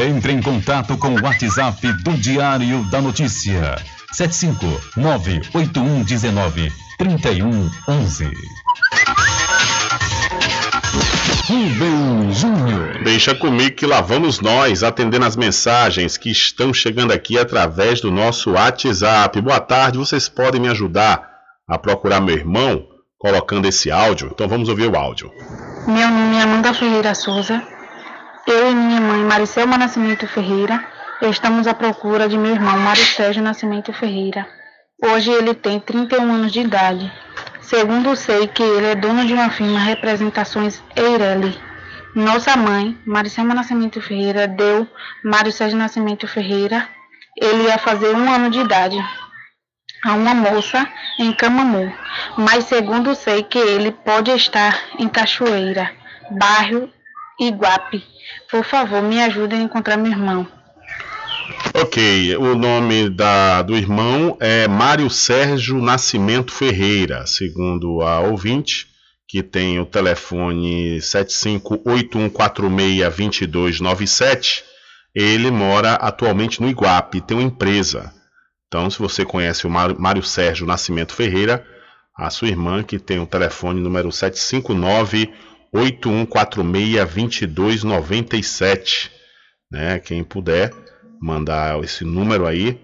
Speaker 1: Entre em contato com o WhatsApp do Diário da Notícia. 759-8119-3111.
Speaker 3: Rubem Júnior. Deixa comigo que lá vamos nós atendendo as mensagens que estão chegando aqui através do nosso WhatsApp. Boa tarde, vocês podem me ajudar a procurar meu irmão colocando esse áudio? Então vamos ouvir o áudio.
Speaker 20: Meu nome é Amanda Ferreira Souza. Eu e minha mãe, Maricelma Nascimento Ferreira, estamos à procura de meu irmão, Mário Sérgio Nascimento Ferreira. Hoje ele tem 31 anos de idade. Segundo sei que ele é dono de uma firma Representações Eireli. Nossa mãe, Maricelma Nascimento Ferreira, deu Mário Sérgio Nascimento Ferreira. Ele ia fazer um ano de idade a uma moça em Camamu, mas segundo sei que ele pode estar em Cachoeira, bairro Iguape. Por favor, me ajude a encontrar meu irmão.
Speaker 3: Ok, o nome da, do irmão é Mário Sérgio Nascimento Ferreira, segundo a ouvinte, que tem o telefone 7581462297. Ele mora atualmente no Iguape, tem uma empresa. Então, se você conhece o Mário Sérgio Nascimento Ferreira, a sua irmã, que tem o telefone número 759 8146-2297. Né? Quem puder mandar esse número aí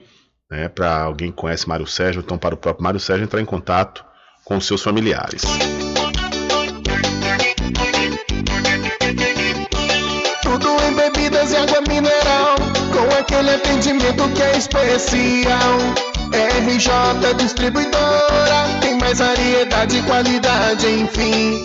Speaker 3: né, para alguém que conhece Mário Sérgio, então para o próprio Mário Sérgio entrar em contato com seus familiares.
Speaker 21: Tudo em bebidas e água mineral, com aquele atendimento que é especial. RJ Distribuidora, tem mais variedade e qualidade, enfim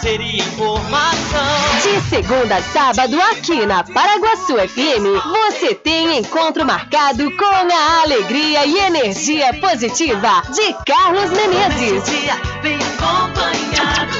Speaker 22: Lazer e informação.
Speaker 23: De segunda a sábado, aqui na Paraguaçu FM, você tem encontro marcado com a alegria e energia positiva de Carlos Menezes.
Speaker 22: Bem acompanhado.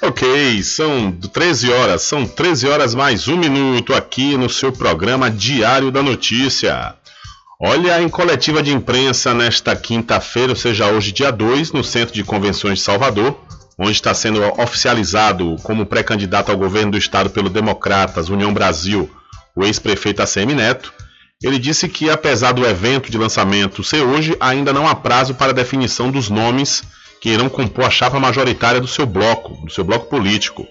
Speaker 3: Ok, são 13 horas, são 13 horas mais um minuto aqui no seu programa Diário da Notícia. Olha, em coletiva de imprensa nesta quinta-feira, ou seja, hoje, dia 2, no Centro de Convenções de Salvador, onde está sendo oficializado como pré-candidato ao governo do estado pelo Democratas, União Brasil, o ex-prefeito ACM Neto, ele disse que, apesar do evento de lançamento ser hoje, ainda não há prazo para definição dos nomes que irão compor a chapa majoritária do seu bloco, do seu bloco político.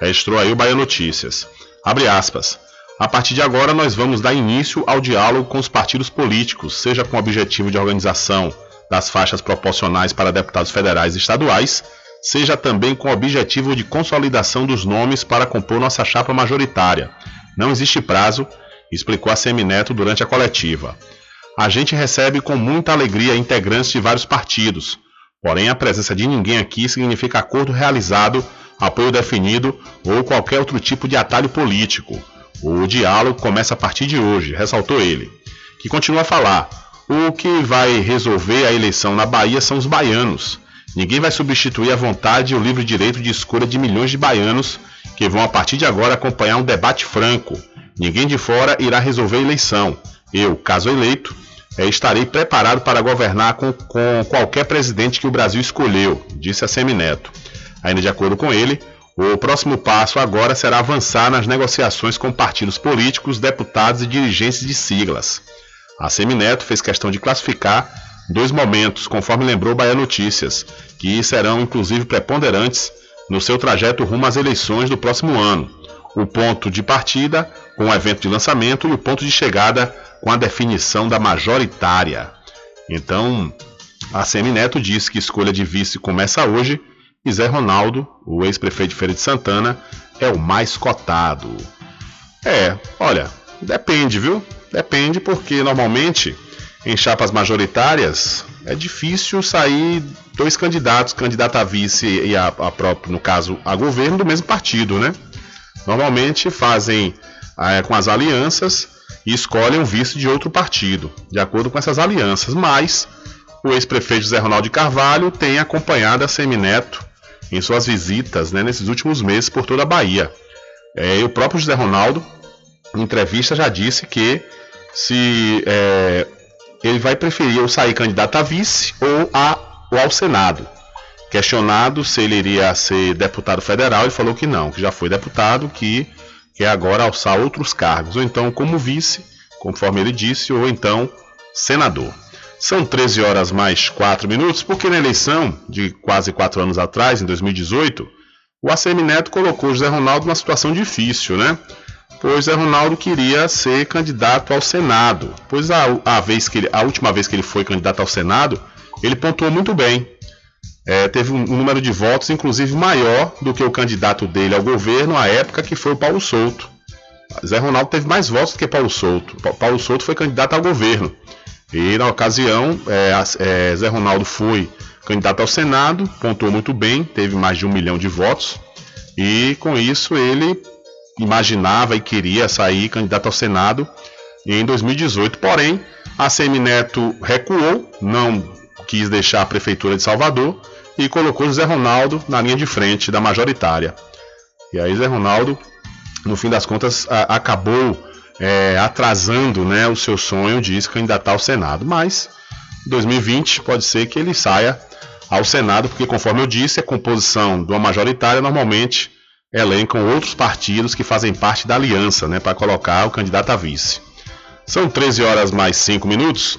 Speaker 3: Registrou aí o Bahia Notícias. Abre aspas. A partir de agora, nós vamos dar início ao diálogo com os partidos políticos, seja com o objetivo de organização das faixas proporcionais para deputados federais e estaduais, seja também com o objetivo de consolidação dos nomes para compor nossa chapa majoritária. Não existe prazo, explicou a Semineto durante a coletiva. A gente recebe com muita alegria integrantes de vários partidos, Porém, a presença de ninguém aqui significa acordo realizado, apoio definido ou qualquer outro tipo de atalho político. O diálogo começa a partir de hoje, ressaltou ele. Que continua a falar: o que vai resolver a eleição na Bahia são os baianos. Ninguém vai substituir a vontade e o livre direito de escolha de milhões de baianos que vão a partir de agora acompanhar um debate franco. Ninguém de fora irá resolver a eleição. Eu, caso eleito, é, estarei preparado para governar com, com qualquer presidente que o Brasil escolheu, disse a Semineto. Ainda de acordo com ele, O próximo passo agora será avançar nas negociações com partidos políticos, deputados e dirigentes de siglas. A Semineto fez questão de classificar dois momentos, conforme lembrou Bahia Notícias, que serão inclusive preponderantes no seu trajeto rumo às eleições do próximo ano. O ponto de partida com o evento de lançamento e o ponto de chegada com a definição da majoritária. Então, a Semineto disse que escolha de vice começa hoje e Zé Ronaldo, o ex-prefeito de Feira de Santana, é o mais cotado. É, olha, depende, viu? Depende porque normalmente em chapas majoritárias é difícil sair dois candidatos, candidato a vice e a, a próprio, no caso, a governo do mesmo partido, né? Normalmente fazem é, com as alianças e escolhem um vice de outro partido, de acordo com essas alianças. Mas o ex-prefeito José Ronaldo Carvalho tem acompanhado a Semineto em suas visitas né, nesses últimos meses por toda a Bahia. É, o próprio José Ronaldo, em entrevista, já disse que se é, ele vai preferir ou sair candidato a vice ou, a, ou ao Senado. Questionado se ele iria ser deputado federal, ele falou que não, que já foi deputado, que quer agora alçar outros cargos, ou então como vice, conforme ele disse, ou então senador. São 13 horas mais 4 minutos, porque na eleição de quase 4 anos atrás, em 2018, o ACM Neto colocou José Ronaldo numa situação difícil, né? Pois José Ronaldo queria ser candidato ao Senado. Pois a, a, vez que ele, a última vez que ele foi candidato ao Senado, ele pontuou muito bem. É, teve um, um número de votos, inclusive, maior do que o candidato dele ao governo à época, que foi o Paulo Souto. Zé Ronaldo teve mais votos do que Paulo Souto. Paulo Souto foi candidato ao governo. E na ocasião, é, é, Zé Ronaldo foi candidato ao Senado, pontuou muito bem, teve mais de um milhão de votos. E com isso ele imaginava e queria sair candidato ao Senado em 2018. Porém, a Semineto recuou, não quis deixar a prefeitura de Salvador e colocou Zé Ronaldo na linha de frente da majoritária. E aí Zé Ronaldo, no fim das contas, a, acabou é, atrasando né, o seu sonho de se candidatar ao Senado. Mas 2020 pode ser que ele saia ao Senado, porque conforme eu disse, a composição de uma majoritária normalmente elencam outros partidos que fazem parte da aliança, né, para colocar o candidato a vice. São 13 horas mais 5 minutos.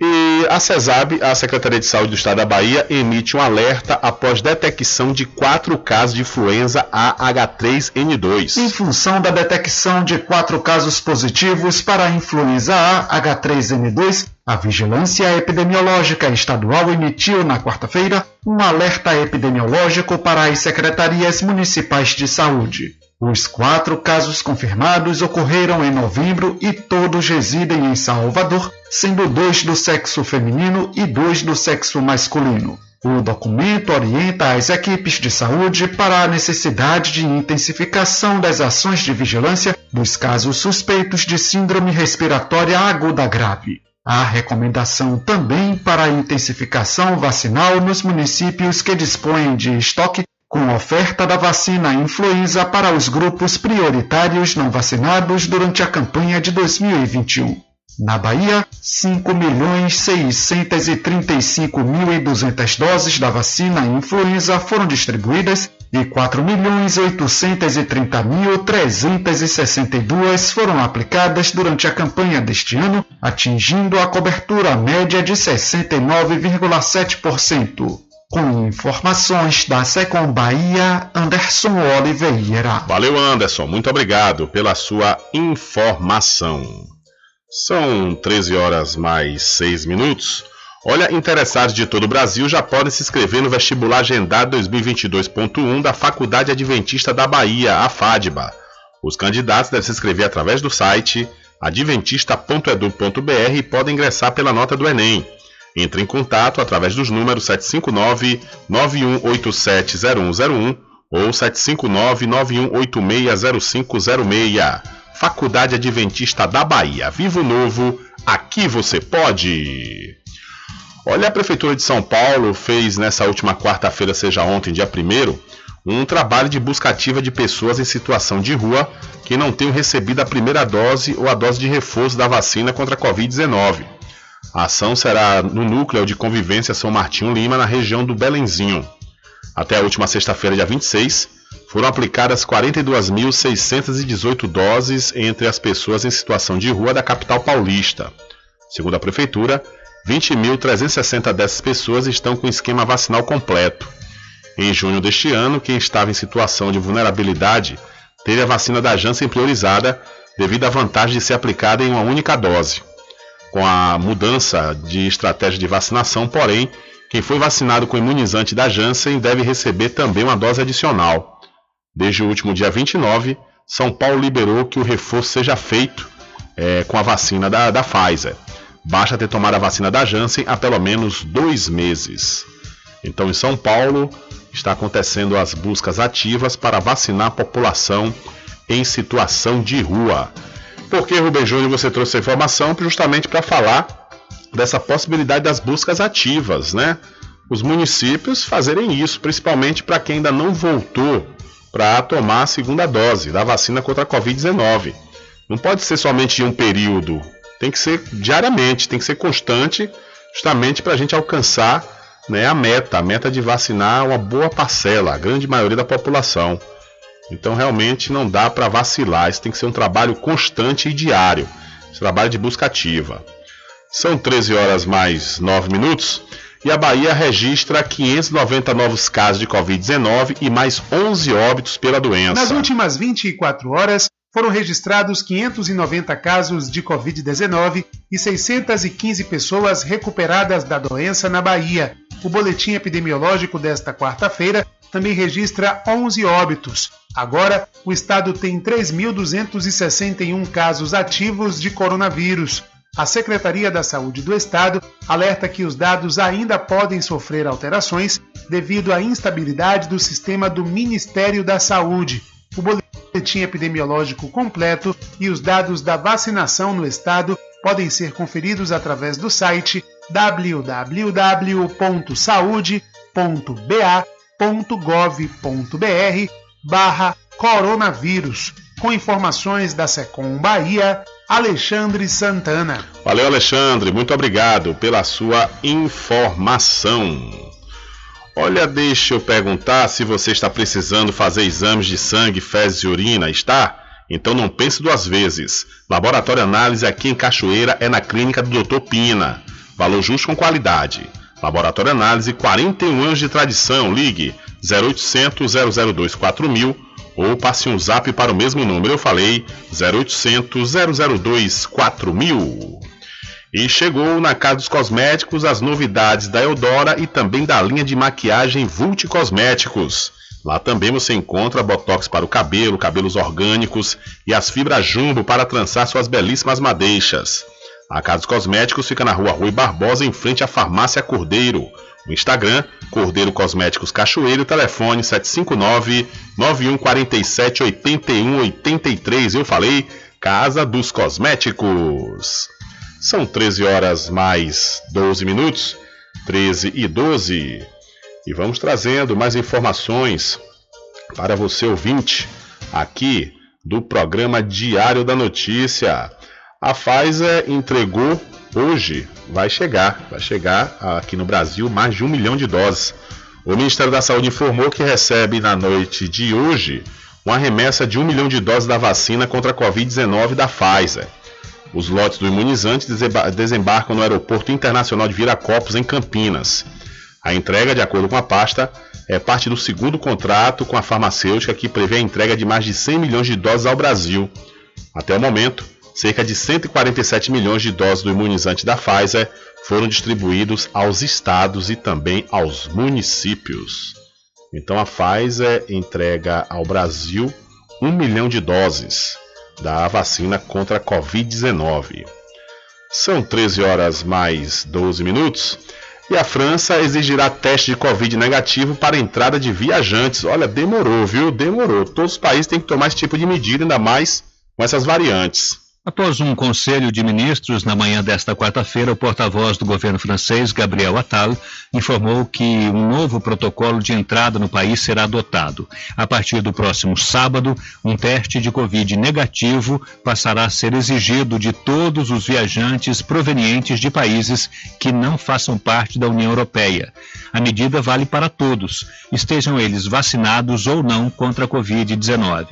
Speaker 3: E a CESAB, a Secretaria de Saúde do Estado da Bahia, emite um alerta após detecção de quatro casos de influenza AH3N2.
Speaker 24: Em função da detecção de quatro casos positivos para a influenza A H3N2, a Vigilância Epidemiológica Estadual emitiu na quarta-feira um alerta epidemiológico para as secretarias municipais de saúde. Os quatro casos confirmados ocorreram em novembro e todos residem em Salvador, sendo dois do sexo feminino e dois do sexo masculino. O documento orienta as equipes de saúde para a necessidade de intensificação das ações de vigilância dos casos suspeitos de síndrome respiratória aguda grave. Há recomendação também para a intensificação vacinal nos municípios que dispõem de estoque com oferta da vacina influenza para os grupos prioritários não vacinados durante a campanha de 2021. Na Bahia, 5.635.200 doses da vacina influenza foram distribuídas e 4.830.362 foram aplicadas durante a campanha deste ano, atingindo a cobertura média de 69,7%. Com informações da Secom Bahia, Anderson Oliveira.
Speaker 3: Valeu, Anderson. Muito obrigado pela sua informação. São 13 horas mais 6 minutos. Olha, interessados de todo o Brasil já podem se inscrever no vestibular agendado 2022.1 da Faculdade Adventista da Bahia, a FADBA. Os candidatos devem se inscrever através do site adventista.edu.br e podem ingressar pela nota do Enem. Entre em contato através dos números 759-9187-0101 ou 759-9186-0506. Faculdade Adventista da Bahia. Vivo Novo, aqui você pode! Olha, a Prefeitura de São Paulo fez nessa última quarta-feira, seja ontem, dia 1 um trabalho de busca ativa de pessoas em situação de rua que não tenham recebido a primeira dose ou a dose de reforço da vacina contra a Covid-19. A ação será no núcleo de convivência São Martinho Lima, na região do Belenzinho. Até a última sexta-feira, dia 26, foram aplicadas 42.618 doses entre as pessoas em situação de rua da capital paulista. Segundo a Prefeitura, 20.360 dessas pessoas estão com esquema vacinal completo. Em junho deste ano, quem estava em situação de vulnerabilidade teve a vacina da Janssen priorizada devido à vantagem de ser aplicada em uma única dose. Com a mudança de estratégia de vacinação, porém, quem foi vacinado com imunizante da Janssen deve receber também uma dose adicional. Desde o último dia 29, São Paulo liberou que o reforço seja feito é, com a vacina da, da Pfizer. Basta ter tomado a vacina da Janssen há pelo menos dois meses. Então, em São Paulo, está acontecendo as buscas ativas para vacinar a população em situação de rua. Por que, Rubem Júnior, você trouxe essa informação? Justamente para falar dessa possibilidade das buscas ativas, né? Os municípios fazerem isso, principalmente para quem ainda não voltou para tomar a segunda dose da vacina contra a Covid-19. Não pode ser somente em um período, tem que ser diariamente, tem que ser constante, justamente para a gente alcançar né, a meta, a meta de vacinar uma boa parcela, a grande maioria da população. Então realmente não dá para vacilar, isso tem que ser um trabalho constante e diário, esse trabalho de busca ativa. São 13 horas mais 9 minutos e a Bahia registra 590 novos casos de Covid-19 e mais 11 óbitos pela doença.
Speaker 25: Nas últimas 24 horas, foram registrados 590 casos de Covid-19 e 615 pessoas recuperadas da doença na Bahia. O boletim epidemiológico desta quarta-feira também registra 11 óbitos. Agora, o estado tem 3.261 casos ativos de coronavírus. A Secretaria da Saúde do Estado alerta que os dados ainda podem sofrer alterações devido à instabilidade do sistema do Ministério da Saúde. O boletim epidemiológico completo e os dados da vacinação no estado podem ser conferidos através do site www.saude.ba.gov.br barra coronavírus, com informações da Secom Bahia, Alexandre Santana.
Speaker 3: Valeu, Alexandre, muito obrigado pela sua informação. Olha, deixa eu perguntar se você está precisando fazer exames de sangue, fezes e urina. Está? Então não pense duas vezes. Laboratório Análise aqui em Cachoeira é na clínica do Dr. Pina. Valor justo com qualidade. Laboratório Análise, 41 anos de tradição. Ligue 0800 002 4000 ou passe um zap para o mesmo número. Eu falei 0800 002 4000. E chegou na Casa dos Cosméticos as novidades da Eudora e também da linha de maquiagem Vult Cosméticos. Lá também você encontra botox para o cabelo, cabelos orgânicos e as fibras jumbo para trançar suas belíssimas madeixas. A Casa dos Cosméticos fica na rua Rui Barbosa, em frente à Farmácia Cordeiro. No Instagram, Cordeiro Cosméticos Cachoeiro, telefone 759-9147-8183. Eu falei, Casa dos Cosméticos. São 13 horas mais 12 minutos, 13 e 12. E vamos trazendo mais informações para você ouvinte aqui do programa Diário da Notícia. A Pfizer entregou hoje vai chegar, vai chegar aqui no Brasil mais de um milhão de doses. O Ministério da Saúde informou que recebe na noite de hoje uma remessa de um milhão de doses da vacina contra a Covid-19 da Pfizer. Os lotes do imunizante desembarcam no Aeroporto Internacional de Viracopos, em Campinas. A entrega, de acordo com a pasta, é parte do segundo contrato com a farmacêutica que prevê a entrega de mais de 100 milhões de doses ao Brasil. Até o momento, cerca de 147 milhões de doses do imunizante da Pfizer foram distribuídos aos estados e também aos municípios. Então a Pfizer entrega ao Brasil 1 milhão de doses da vacina contra a Covid-19. São 13 horas mais 12 minutos. E a França exigirá teste de Covid negativo para entrada de viajantes. Olha, demorou, viu? Demorou. Todos os países têm que tomar esse tipo de medida, ainda mais com essas variantes.
Speaker 14: Após um conselho de ministros na manhã desta quarta-feira, o porta-voz do governo francês, Gabriel Attal, informou que um novo protocolo de entrada no país será adotado. A partir do próximo sábado, um teste de Covid negativo passará a ser exigido de todos os viajantes provenientes de países que não façam parte da União Europeia. A medida vale para todos, estejam eles vacinados ou não contra a Covid-19.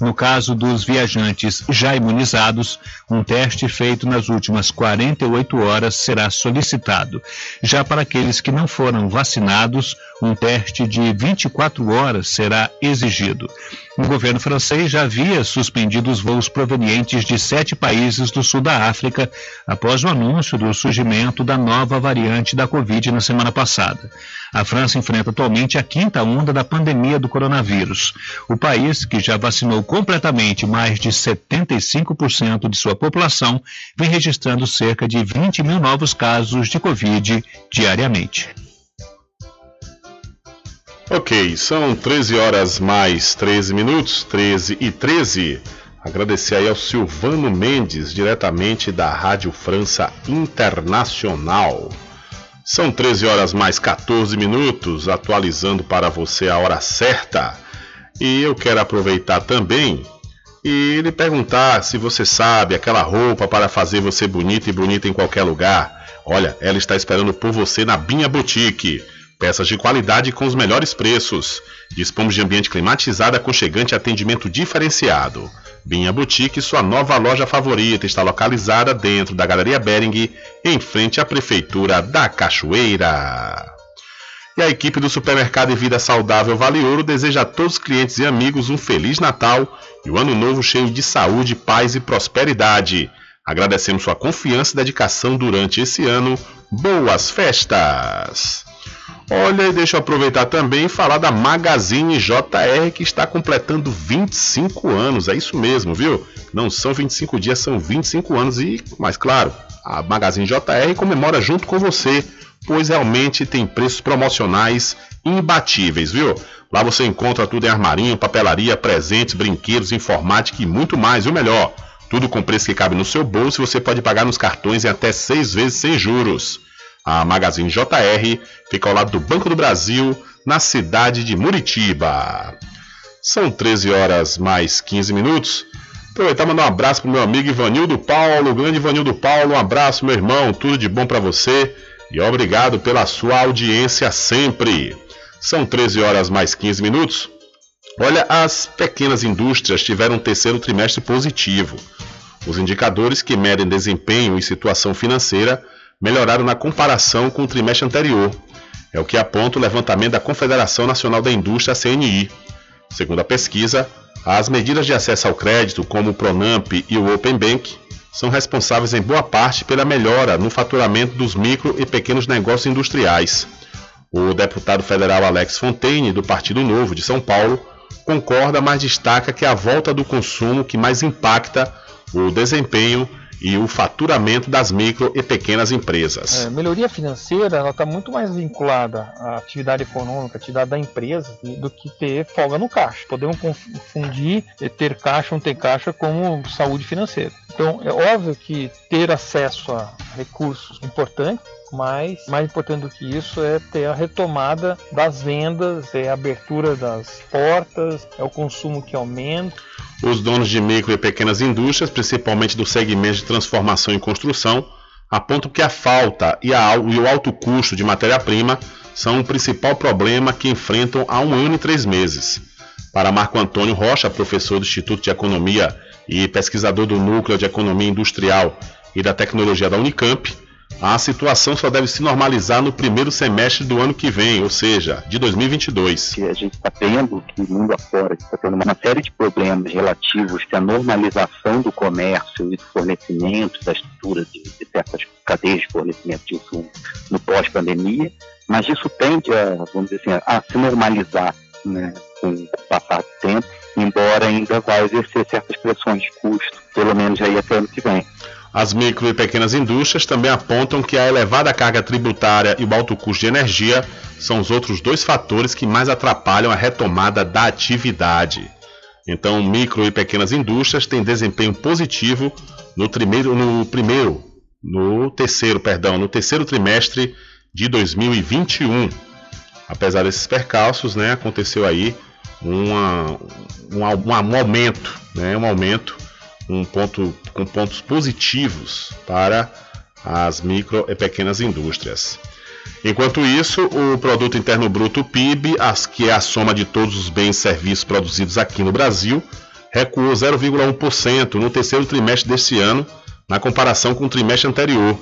Speaker 14: No caso dos viajantes já imunizados, um teste feito nas últimas 48 horas será solicitado. Já para aqueles que não foram vacinados, um teste de 24 horas será exigido. O governo francês já havia suspendido os voos provenientes de sete países do sul da África após o anúncio do surgimento da nova variante da Covid na semana passada. A França enfrenta atualmente a quinta onda da pandemia do coronavírus. O país, que já vacinou completamente mais de 75% de sua população, vem registrando cerca de 20 mil novos casos de Covid diariamente.
Speaker 3: Ok, são 13 horas mais 13 minutos, 13 e 13. Agradecer aí ao Silvano Mendes, diretamente da Rádio França Internacional. São 13 horas mais 14 minutos, atualizando para você a hora certa. E eu quero aproveitar também e lhe perguntar se você sabe aquela roupa para fazer você bonita e bonita em qualquer lugar. Olha, ela está esperando por você na Binha Boutique. Peças de qualidade com os melhores preços. Dispomos de ambiente climatizado, aconchegante atendimento diferenciado. Binha Boutique, sua nova loja favorita, está localizada dentro da Galeria Bering, em frente à Prefeitura da Cachoeira. E a equipe do Supermercado e Vida Saudável Vale Ouro deseja a todos os clientes e amigos um Feliz Natal e um Ano Novo cheio de saúde, paz e prosperidade. Agradecemos sua confiança e dedicação durante esse ano. Boas festas! Olha, e deixa eu aproveitar também e falar da Magazine JR que está completando 25 anos. É isso mesmo, viu? Não são 25 dias, são 25 anos. E, mais claro, a Magazine JR comemora junto com você, pois realmente tem preços promocionais imbatíveis, viu? Lá você encontra tudo em armarinho, papelaria, presentes, brinquedos, informática e muito mais. E o melhor, tudo com preço que cabe no seu bolso e você pode pagar nos cartões em até seis vezes sem juros. A Magazine JR fica ao lado do Banco do Brasil, na cidade de Muritiba. São 13 horas mais 15 minutos. Aproveitar e mandar um abraço pro meu amigo Ivanildo Paulo, grande Ivanildo Paulo, um abraço, meu irmão, tudo de bom para você e obrigado pela sua audiência sempre. São 13 horas mais 15 minutos. Olha, as pequenas indústrias tiveram um terceiro trimestre positivo. Os indicadores que medem desempenho e situação financeira melhoraram na comparação com o trimestre anterior. É o que aponta o levantamento da Confederação Nacional da Indústria, CNI. Segundo a pesquisa, as medidas de acesso ao crédito, como o Pronamp e o Open Bank, são responsáveis em boa parte pela melhora no faturamento dos micro e pequenos negócios industriais. O deputado federal Alex Fontaine, do Partido Novo de São Paulo, concorda, mas destaca que a volta do consumo que mais impacta o desempenho e o faturamento das micro e pequenas empresas.
Speaker 26: É, melhoria financeira ela está muito mais vinculada à atividade econômica, à atividade da empresa, do que ter folga no caixa. Podemos confundir ter caixa ou não ter caixa como saúde financeira. Então é óbvio que ter acesso a recursos é importante, mas mais importante do que isso é ter a retomada das vendas, é a abertura das portas, é o consumo que aumenta.
Speaker 3: Os donos de micro e pequenas indústrias, principalmente do segmento de transformação e construção, apontam que a falta e, a, e o alto custo de matéria-prima são o principal problema que enfrentam há um ano e três meses. Para Marco Antônio Rocha, professor do Instituto de Economia e pesquisador do Núcleo de Economia Industrial e da Tecnologia da Unicamp, a situação só deve se normalizar no primeiro semestre do ano que vem, ou seja, de 2022.
Speaker 27: A gente está vendo que mundo afora está tendo uma série de problemas relativos à normalização do comércio e do fornecimento, da estrutura de, de certas cadeias de fornecimento de insumos no pós-pandemia, mas isso tende a, vamos dizer assim, a se normalizar né, com o passar do tempo, embora ainda vai exercer certas pressões de custo, pelo menos aí até ano que vem.
Speaker 3: As micro e pequenas indústrias também apontam que a elevada carga tributária e o alto custo de energia são os outros dois fatores que mais atrapalham a retomada da atividade. Então, micro e pequenas indústrias têm desempenho positivo no primeiro, no primeiro, no terceiro, perdão, no terceiro trimestre de 2021. Apesar desses percalços, né, aconteceu aí uma, um, um aumento, né, um aumento, um ponto com pontos positivos para as micro e pequenas indústrias. Enquanto isso, o produto interno bruto PIB, as, que é a soma de todos os bens e serviços produzidos aqui no Brasil, recuou 0,1% no terceiro trimestre deste ano, na comparação com o trimestre anterior.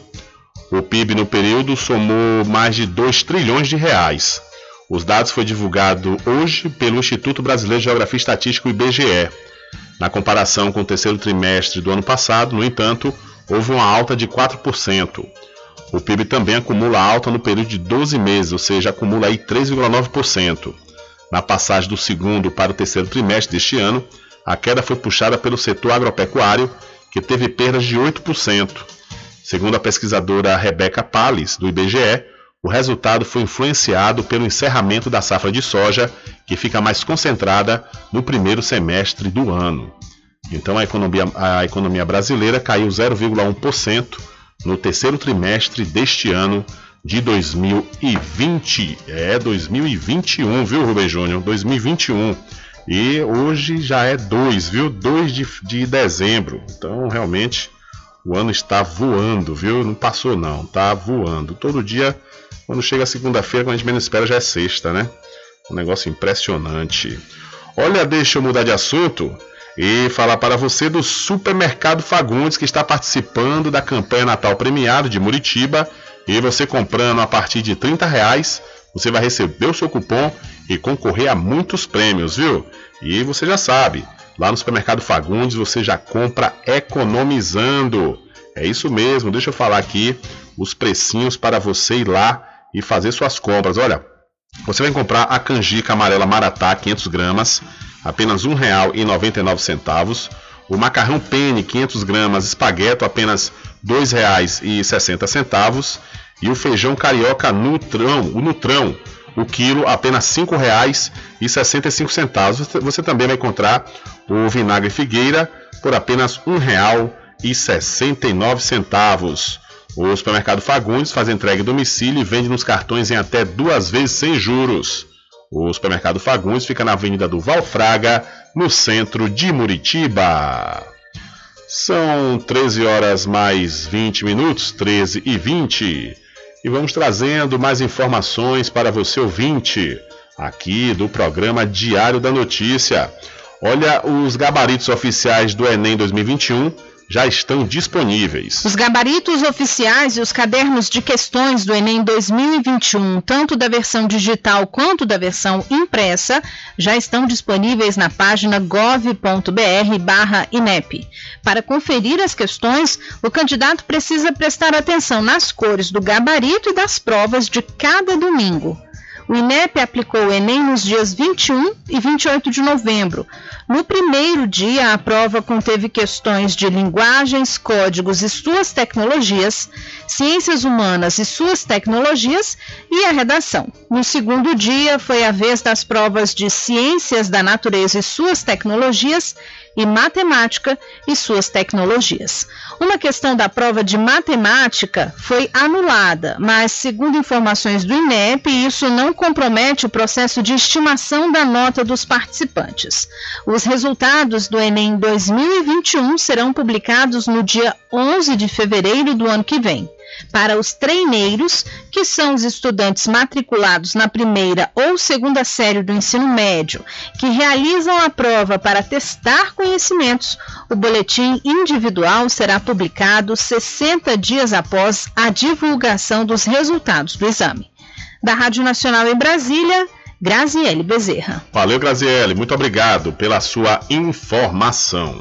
Speaker 3: O PIB no período somou mais de 2 trilhões de reais. Os dados foi divulgado hoje pelo Instituto Brasileiro de Geografia e Estatística, IBGE. Na comparação com o terceiro trimestre do ano passado, no entanto, houve uma alta de 4%. O PIB também acumula alta no período de 12 meses, ou seja, acumula aí 3,9%. Na passagem do segundo para o terceiro trimestre deste ano, a queda foi puxada pelo setor agropecuário, que teve perdas de 8%. Segundo a pesquisadora Rebeca Palles, do IBGE, o resultado foi influenciado pelo encerramento da safra de soja, que fica mais concentrada no primeiro semestre do ano. Então a economia, a economia brasileira caiu 0,1% no terceiro trimestre deste ano de 2020. É 2021, viu, Rubem Júnior? 2021. E hoje já é 2, viu? 2 de, de dezembro. Então, realmente, o ano está voando, viu? Não passou, não. Tá voando. Todo dia, quando chega segunda-feira, quando a gente menos espera, já é sexta, né? Um negócio impressionante. Olha, deixa eu mudar de assunto e falar para você do Supermercado Fagundes que está participando da campanha Natal Premiado de Muritiba e você comprando a partir de 30 reais você vai receber o seu cupom e concorrer a muitos prêmios, viu? E você já sabe, lá no Supermercado Fagundes você já compra economizando. É isso mesmo, deixa eu falar aqui os precinhos para você ir lá e fazer suas compras. Olha, você vai comprar a canjica amarela Maratá 500 gramas apenas R$ 1,99. O macarrão penne, 500 gramas, espagueto, apenas R$ 2,60. E o feijão carioca Nutrão, o Nutrão, o quilo, apenas R$ 5,65. Você também vai encontrar o vinagre Figueira por apenas R$ 1,69. O supermercado Fagundes faz entrega em domicílio e vende nos cartões em até duas vezes sem juros. O supermercado Fagundes fica na Avenida do Valfraga, no centro de Muritiba. São 13 horas mais 20 minutos, 13 e 20. E vamos trazendo mais informações para você ouvinte, aqui do programa Diário da Notícia. Olha, os gabaritos oficiais do Enem 2021 já estão disponíveis.
Speaker 28: Os gabaritos oficiais e os cadernos de questões do Enem 2021, tanto da versão digital quanto da versão impressa, já estão disponíveis na página gov.br/inep. Para conferir as questões, o candidato precisa prestar atenção nas cores do gabarito e das provas de cada domingo. O INEP aplicou o Enem nos dias 21 e 28 de novembro. No primeiro dia, a prova conteve questões de linguagens, códigos e suas tecnologias, ciências humanas e suas tecnologias e a redação. No segundo dia, foi a vez das provas de ciências da natureza e suas tecnologias e matemática e suas tecnologias. Uma questão da prova de matemática foi anulada, mas, segundo informações do INEP, isso não compromete o processo de estimação da nota dos participantes. Os resultados do Enem 2021 serão publicados no dia 11 de fevereiro do ano que vem para os treineiros, que são os estudantes matriculados na primeira ou segunda série do ensino médio, que realizam a prova para testar conhecimentos, o boletim individual será publicado 60 dias após a divulgação dos resultados do exame. Da Rádio Nacional em Brasília, Graziele Bezerra.
Speaker 3: Valeu, Graziele. Muito obrigado pela sua informação.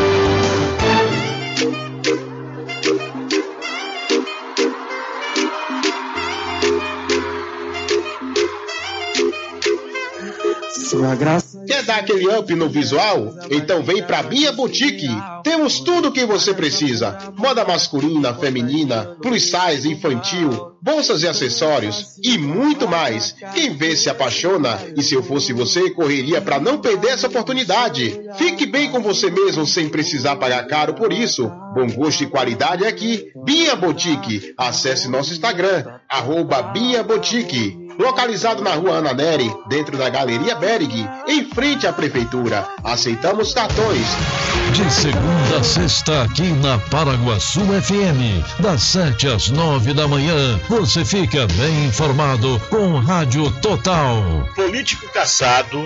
Speaker 8: Quer dar aquele up no visual? Então vem pra Bia Boutique. Temos tudo o que você precisa: moda masculina, feminina, plus size, infantil, bolsas e acessórios e muito mais. Quem vê se apaixona e se eu fosse você, correria pra não perder essa oportunidade. Fique bem com você mesmo sem precisar pagar caro por isso. Bom gosto e qualidade aqui. Bia Boutique. Acesse nosso Instagram, arroba Bia Boutique. Localizado na rua Ana Neri, dentro da Galeria Berg, em frente à Prefeitura. Aceitamos cartões.
Speaker 18: De segunda a sexta, aqui na Paraguaçu FM, das 7 às 9 da manhã, você fica bem informado com Rádio Total.
Speaker 19: Político caçado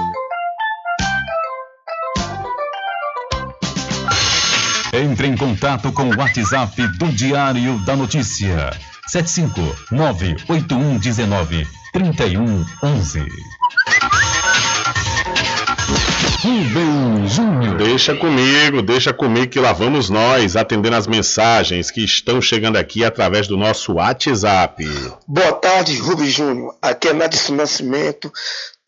Speaker 1: Entre em contato com o WhatsApp do Diário da Notícia. 759-8119-3111. Rubem Júnior.
Speaker 3: Deixa comigo, deixa comigo que lá vamos nós atendendo as mensagens que estão chegando aqui através do nosso WhatsApp.
Speaker 29: Boa tarde, Rubens Júnior. Aqui é Nadson Nascimento.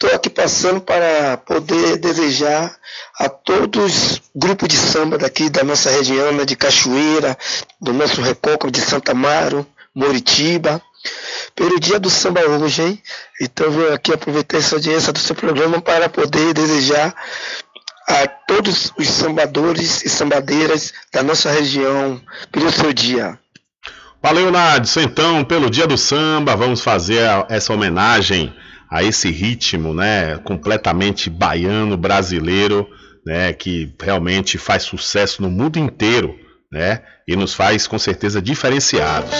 Speaker 29: Estou aqui passando para poder desejar a todos grupos de samba daqui da nossa região, né, de Cachoeira, do nosso Recôncavo de Santa Amaro, Moritiba, pelo dia do samba hoje, hein? Então venho aqui aproveitar essa audiência do seu programa para poder desejar a todos os sambadores e sambadeiras da nossa região pelo seu dia.
Speaker 3: Valeu, Nadson. Então, pelo dia do samba, vamos fazer essa homenagem a esse ritmo, né, completamente baiano, brasileiro, né, que realmente faz sucesso no mundo inteiro, né, e nos faz com certeza diferenciados.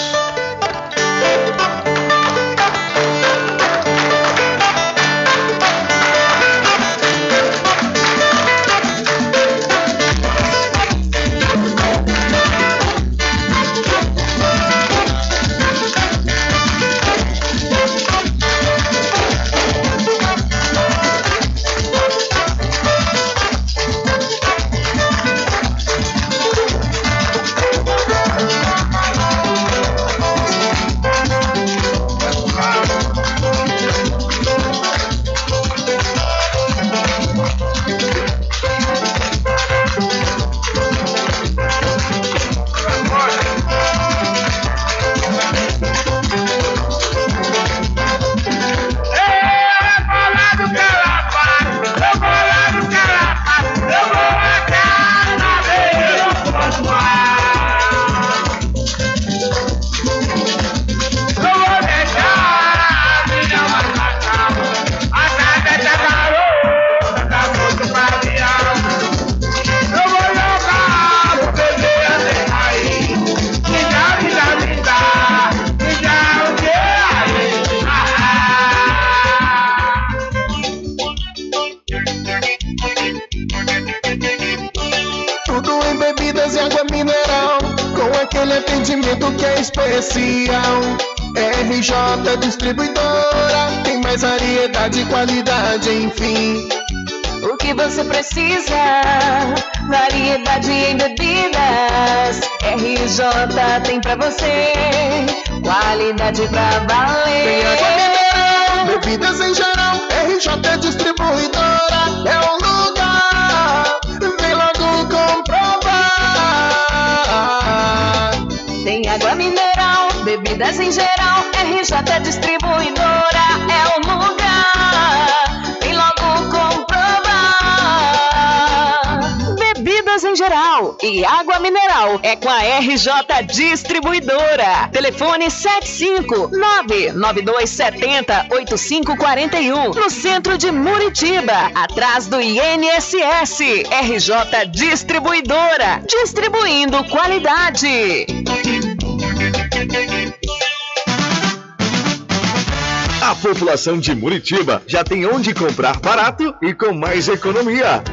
Speaker 30: RJ Distribuidora.
Speaker 23: Telefone 75992708541 no centro de Muritiba, atrás do INSS. RJ Distribuidora, distribuindo qualidade.
Speaker 31: A população de Muritiba já tem onde comprar barato e com mais economia.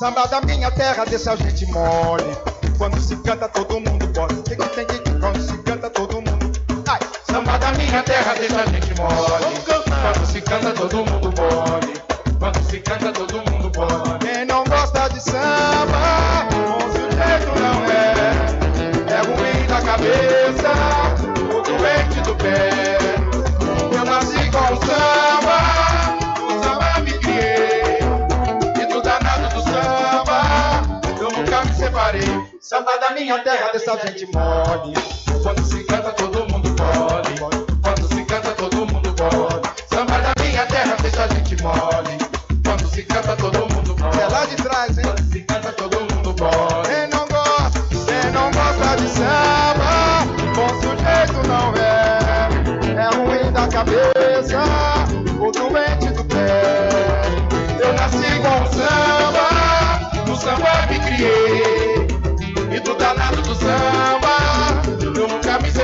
Speaker 32: Samba da minha terra, deixa a gente mole. Quando se canta, todo mundo. O que, que tem que quando se canta, todo mundo. Ai, samba da minha terra, deixa a gente mole. Quando se canta, todo mundo pode. Quando se canta, todo mundo pode. Quem não gosta de samba, Samba da minha terra, dessa gente mole. Quando se canta, todo mundo pode. Quando se canta, todo mundo pode. Samba da minha terra, deixa a gente mole. Quando se canta, todo mundo pode. É lá de trás, hein? Quando se canta, todo mundo pode.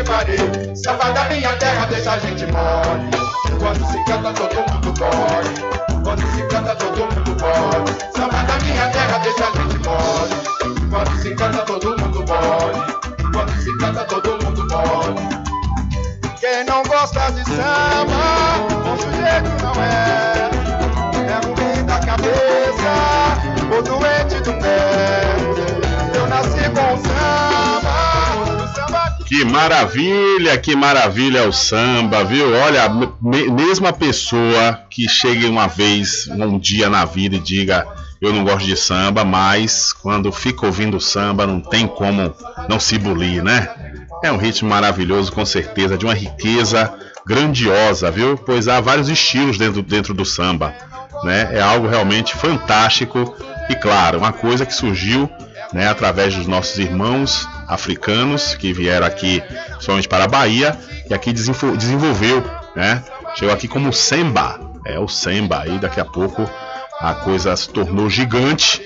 Speaker 32: Separei. Samba da minha terra deixa a gente mole. Quando se canta, todo mundo pode. Quando se canta, todo mundo pode. Samba da minha terra deixa a gente mole. Quando se canta, todo mundo pode. Quando se canta, todo mundo pode. Quem não gosta de samba, bom sujeito não é. É ruim da cabeça, o doente do pé. Eu nasci com samba
Speaker 3: Que maravilha, que maravilha o samba, viu? Olha, me- mesmo a pessoa que chegue uma vez, um dia na vida e diga eu não gosto de samba, mas quando fica ouvindo samba não tem como não se bulir, né? É um ritmo maravilhoso, com certeza, de uma riqueza grandiosa, viu? Pois há vários estilos dentro, dentro do samba, né? É algo realmente fantástico e, claro, uma coisa que surgiu né, através dos nossos irmãos africanos que vieram aqui somente para a Bahia e aqui desenvol- desenvolveu, né? Chegou aqui como samba, é o samba aí daqui a pouco a coisa se tornou gigante,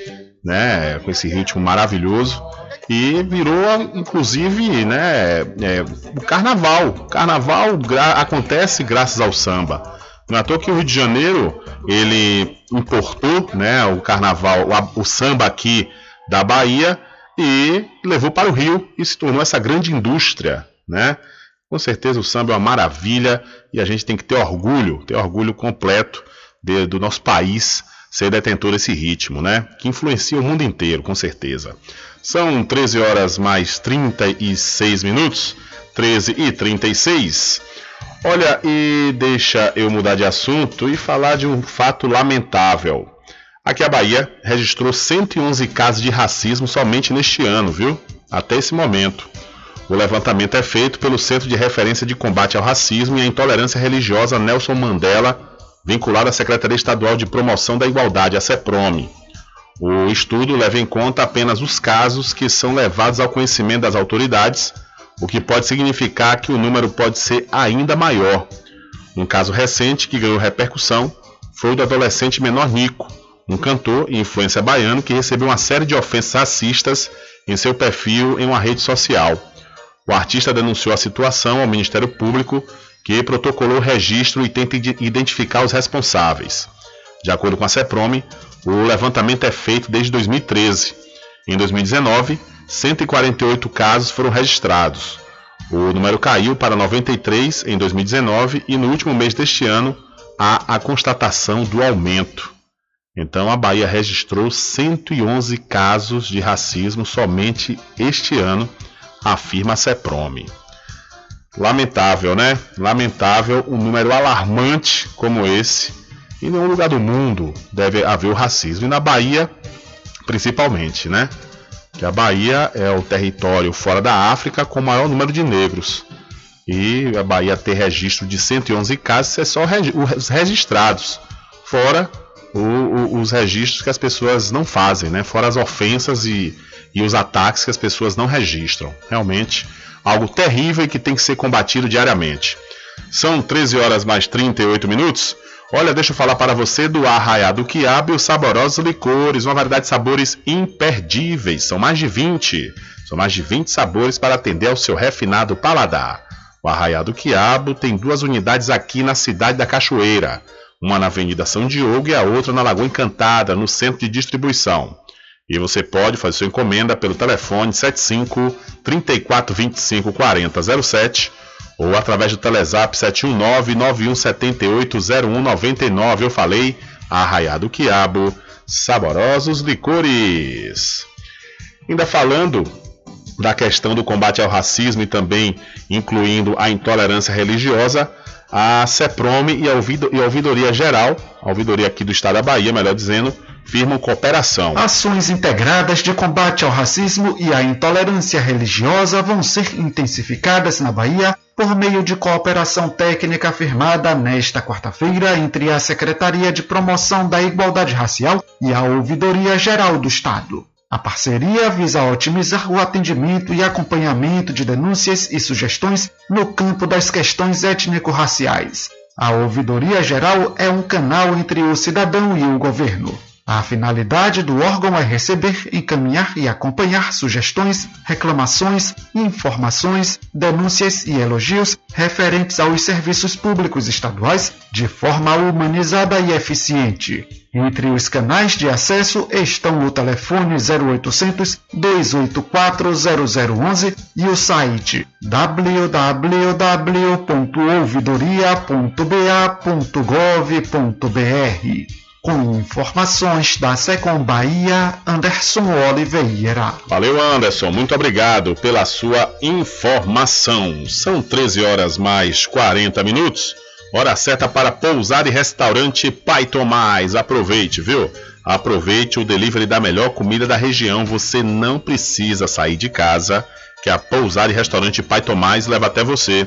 Speaker 3: né? Com esse ritmo maravilhoso e virou inclusive, né? é, o carnaval. Carnaval gra- acontece graças ao samba. Não é à toa que o Rio de Janeiro ele importou, né? O carnaval, o, o samba aqui da Bahia e levou para o Rio e se tornou essa grande indústria, né? Com certeza o samba é uma maravilha e a gente tem que ter orgulho, ter orgulho completo de- do nosso país ser detentor desse ritmo, né? Que influencia o mundo inteiro, com certeza. São 13 horas mais 36 minutos, 13 e 36. Olha, e deixa eu mudar de assunto e falar de um fato lamentável. Aqui a Bahia registrou 111 casos de racismo somente neste ano, viu? Até esse momento. O levantamento é feito pelo Centro de Referência de Combate ao Racismo e à Intolerância Religiosa Nelson Mandela, vinculado à Secretaria Estadual de Promoção da Igualdade, a CEPROME. O estudo leva em conta apenas os casos que são levados ao conhecimento das autoridades, o que pode significar que o número pode ser ainda maior. Um caso recente que ganhou repercussão foi o do adolescente menor Nico, um cantor e influência baiano que recebeu uma série de ofensas racistas em seu perfil em uma rede social. O artista denunciou a situação ao Ministério Público, que protocolou o registro e tenta identificar os responsáveis. De acordo com a CEPROME, o levantamento é feito desde 2013. Em 2019, 148 casos foram registrados. O número caiu para 93 em 2019 e no último mês deste ano há a constatação do aumento. Então a Bahia registrou 111 casos de racismo somente este ano, afirma a CEPROME. Lamentável, né? Lamentável um número alarmante como esse. Em nenhum lugar do mundo deve haver o racismo. E na Bahia, principalmente, né? Que a Bahia é o território fora da África com o maior número de negros. E a Bahia ter registro de 111 casos é só os registrados. Fora o, o, os registros que as pessoas não fazem, né? Fora as ofensas e, e os ataques que as pessoas não registram. Realmente algo terrível e que tem que ser combatido diariamente. São 13 horas mais 38 minutos. Olha, deixa eu falar para você do Arraiado Quiabo e os saborosos licores, uma variedade de sabores imperdíveis. São mais de 20. São mais de 20 sabores para atender ao seu refinado paladar. O Arraiado Quiabo tem duas unidades aqui na cidade da Cachoeira uma na Avenida São Diogo e a outra na Lagoa Encantada, no centro de distribuição. E você pode fazer sua encomenda pelo telefone 75 3425 4007 ou através do Telezap 719 9178 0199. Eu falei, Arraiado Quiabo, saborosos licores. Ainda falando da questão do combate ao racismo e também incluindo a intolerância religiosa, a CEPROME e a, e a Ouvidoria Geral, a Ouvidoria aqui do Estado da Bahia, melhor dizendo, firmam cooperação.
Speaker 24: Ações integradas de combate ao racismo e à intolerância religiosa vão ser intensificadas na Bahia por meio de cooperação técnica firmada nesta quarta-feira entre a Secretaria de Promoção da Igualdade Racial e a Ouvidoria Geral do Estado. A parceria visa otimizar o atendimento e acompanhamento de denúncias e sugestões no campo das questões étnico-raciais. A Ouvidoria Geral é um canal entre o cidadão e o governo. A finalidade do órgão é receber, encaminhar e acompanhar sugestões, reclamações, informações, denúncias e elogios referentes aos serviços públicos estaduais de forma humanizada e eficiente. Entre os canais de acesso estão o telefone 0800 284 0011 e o site www.ouvidoria.ba.gov.br. Com informações da Secom Bahia, Anderson Oliveira.
Speaker 3: Valeu, Anderson. Muito obrigado pela sua informação. São 13 horas mais 40 minutos. Hora certa para pousar e restaurante Pai Tomás. Aproveite, viu? Aproveite o delivery da melhor comida da região. Você não precisa sair de casa, que a pousar e restaurante Pai Tomás leva até você.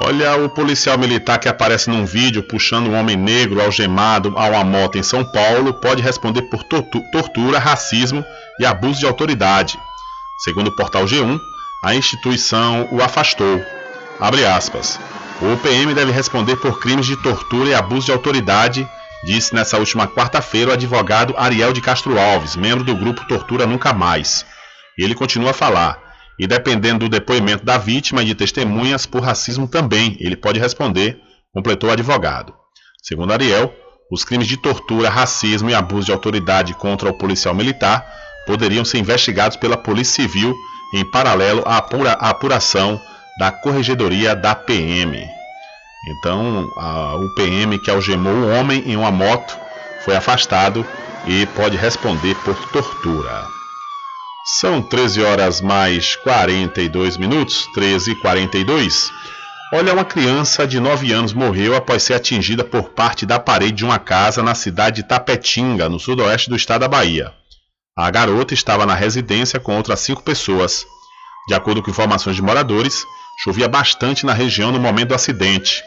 Speaker 3: Olha o policial militar que aparece num vídeo puxando um homem negro algemado a uma moto em São Paulo pode responder por tortura, racismo e abuso de autoridade. Segundo o portal G1, a instituição o afastou. Abre aspas. O PM deve responder por crimes de tortura e abuso de autoridade, disse nessa última quarta-feira o advogado Ariel de Castro Alves, membro do grupo Tortura Nunca Mais. Ele continua a falar. E dependendo do depoimento da vítima e de testemunhas por racismo também, ele pode responder, completou o advogado. Segundo Ariel, os crimes de tortura, racismo e abuso de autoridade contra o policial militar poderiam ser investigados pela Polícia Civil em paralelo à, apura apuração da Corregedoria da PM. Então, a, o PM que algemou o homem em uma moto foi afastado e pode responder por tortura. São 13 horas mais 42 minutos, 13 e 42. Olha, uma criança de 9 anos morreu após ser atingida por parte da parede de uma casa na cidade de Tapetinga, no sudoeste do estado da Bahia. A garota estava na residência com outras cinco pessoas. De acordo com informações de moradores, chovia bastante na região no momento do acidente.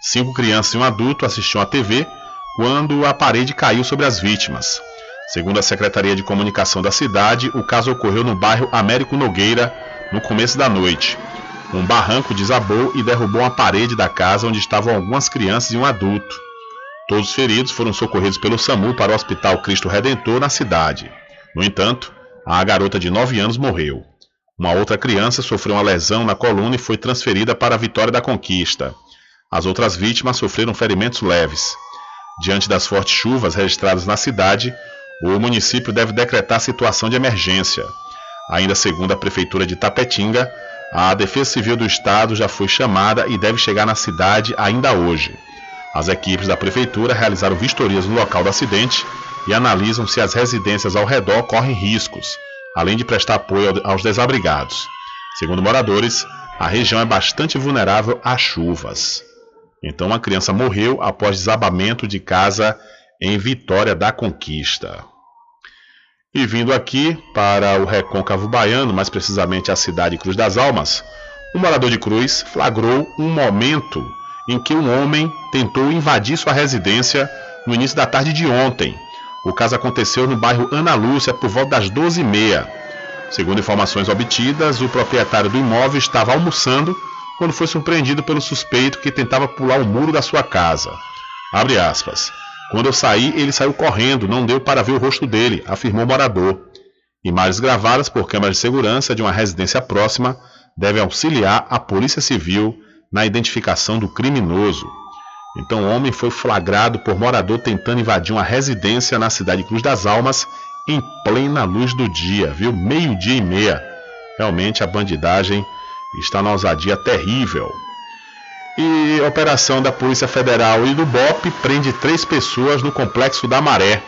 Speaker 3: Cinco crianças e um adulto assistiam à TV quando a parede caiu sobre as vítimas. Segundo a Secretaria de Comunicação da cidade, o caso ocorreu no bairro Américo Nogueira no começo da noite. Um barranco desabou e derrubou uma parede da casa onde estavam algumas crianças e um adulto. Todos os feridos foram socorridos pelo SAMU para o Hospital Cristo Redentor na cidade. No entanto, a garota de 9 anos morreu. Uma outra criança sofreu uma lesão na coluna e foi transferida para a Vitória da Conquista. As outras vítimas sofreram ferimentos leves. Diante das fortes chuvas registradas na cidade, o município deve decretar situação de emergência. Ainda segundo a Prefeitura de Tapetinga, a Defesa Civil do Estado já foi chamada e deve chegar na cidade ainda hoje. As equipes da Prefeitura realizaram vistorias no local do acidente e analisam se as residências ao redor correm riscos, além de prestar apoio aos desabrigados. Segundo moradores, a região é bastante vulnerável a chuvas. Então, uma criança morreu após desabamento de casa em Vitória da Conquista. E vindo aqui para o recôncavo baiano, mais precisamente a cidade Cruz das Almas, um morador de Cruz flagrou um momento em que um homem tentou invadir sua residência no início da tarde de ontem. O caso aconteceu no bairro Ana Lúcia por volta das 12h30. Segundo informações obtidas, o proprietário do imóvel estava almoçando quando foi surpreendido pelo suspeito que tentava pular o muro da sua casa. Abre aspas. Quando eu saí, ele saiu correndo, não deu para ver o rosto dele, afirmou o morador. Imagens gravadas por câmeras de segurança de uma residência próxima devem auxiliar a Polícia Civil na identificação do criminoso. Então, o homem foi flagrado por morador tentando invadir uma residência na cidade de Cruz das Almas em plena luz do dia, viu? Meio-dia e meia. Realmente a bandidagem está na ousadia terrível. E operação da Polícia Federal e do BOP prende três pessoas no Complexo da Maré.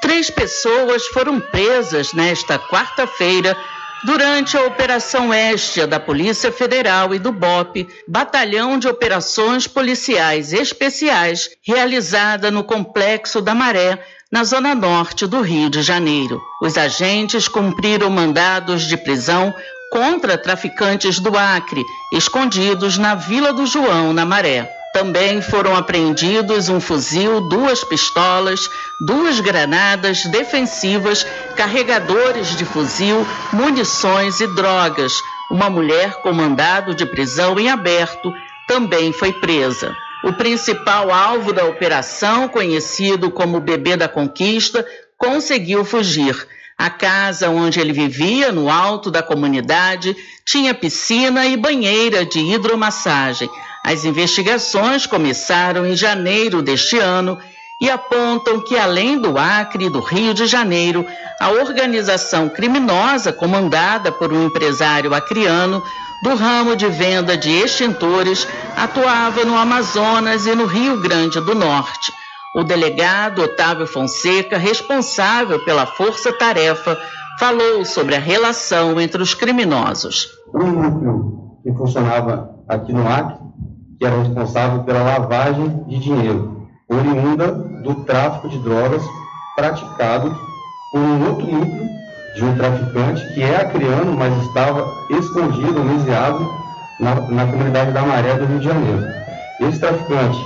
Speaker 33: Três pessoas foram presas nesta quarta-feira durante a Operação Oeste da Polícia Federal e do BOP, Batalhão de Operações Policiais Especiais, realizada no Complexo da Maré, na zona norte do Rio de Janeiro. Os agentes cumpriram mandados de prisão contra traficantes do Acre, escondidos na Vila do João, na Maré. Também foram apreendidos um fuzil, duas pistolas, duas granadas defensivas, carregadores de fuzil, munições e drogas. Uma mulher com mandado de prisão em aberto também foi presa. O principal alvo da operação, conhecido como Bebê da Conquista, conseguiu fugir. A casa onde ele vivia, no alto da comunidade, tinha piscina e banheira de hidromassagem. As investigações começaram em janeiro deste ano e apontam que, além do Acre e do Rio de Janeiro, a organização criminosa comandada por um empresário acriano do ramo de venda de extintores atuava no Amazonas e no Rio Grande do Norte. O delegado Otávio Fonseca, responsável pela força-tarefa, falou sobre a relação entre os criminosos.
Speaker 34: Um núcleo que funcionava aqui no Acre, que era responsável pela lavagem de dinheiro, oriunda do tráfico de drogas praticado por um outro núcleo de um traficante que é acriano, mas estava escondido, amnesiado na, na comunidade da Maré do Rio de Janeiro. Esse traficante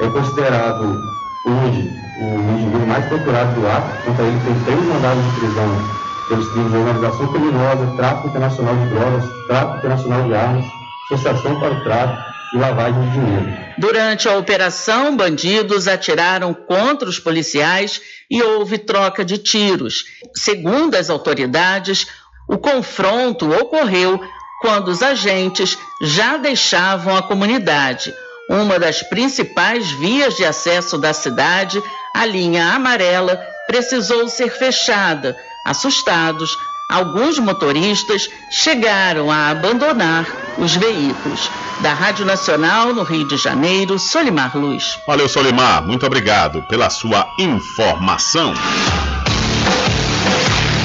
Speaker 34: é considerado hoje o indivíduo mais procurado do Acre, contra ele tem três mandados de prisão pelos crimes de organização criminosa, tráfico internacional de drogas, tráfico internacional de armas, associação para o tráfico e lavagem de dinheiro.
Speaker 33: Durante a operação, bandidos atiraram contra os policiais e houve troca de tiros. Segundo as autoridades, o confronto ocorreu quando os agentes já deixavam a comunidade uma das principais vias de acesso da cidade, a linha amarela, precisou ser fechada. Assustados, alguns motoristas chegaram a abandonar os veículos. Da Rádio Nacional, no Rio de Janeiro, Solimar Luz.
Speaker 3: Valeu, Solimar. Muito obrigado pela sua informação.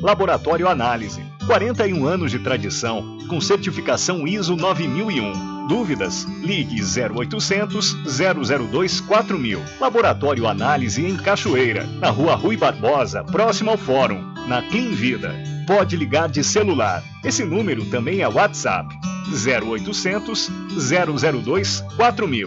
Speaker 13: Laboratório Análise. 41 anos de tradição, com certificação ISO 9001. Dúvidas? Ligue 0800 002 4000. Laboratório Análise em Cachoeira, na Rua Rui Barbosa, próximo ao Fórum, na Clean Vida. Pode ligar de celular. Esse número também é WhatsApp. 0800 002 4000.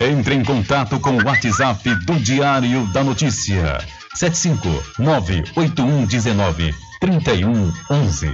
Speaker 1: Entre em contato com o WhatsApp do Diário da Notícia. 759-8119-3111.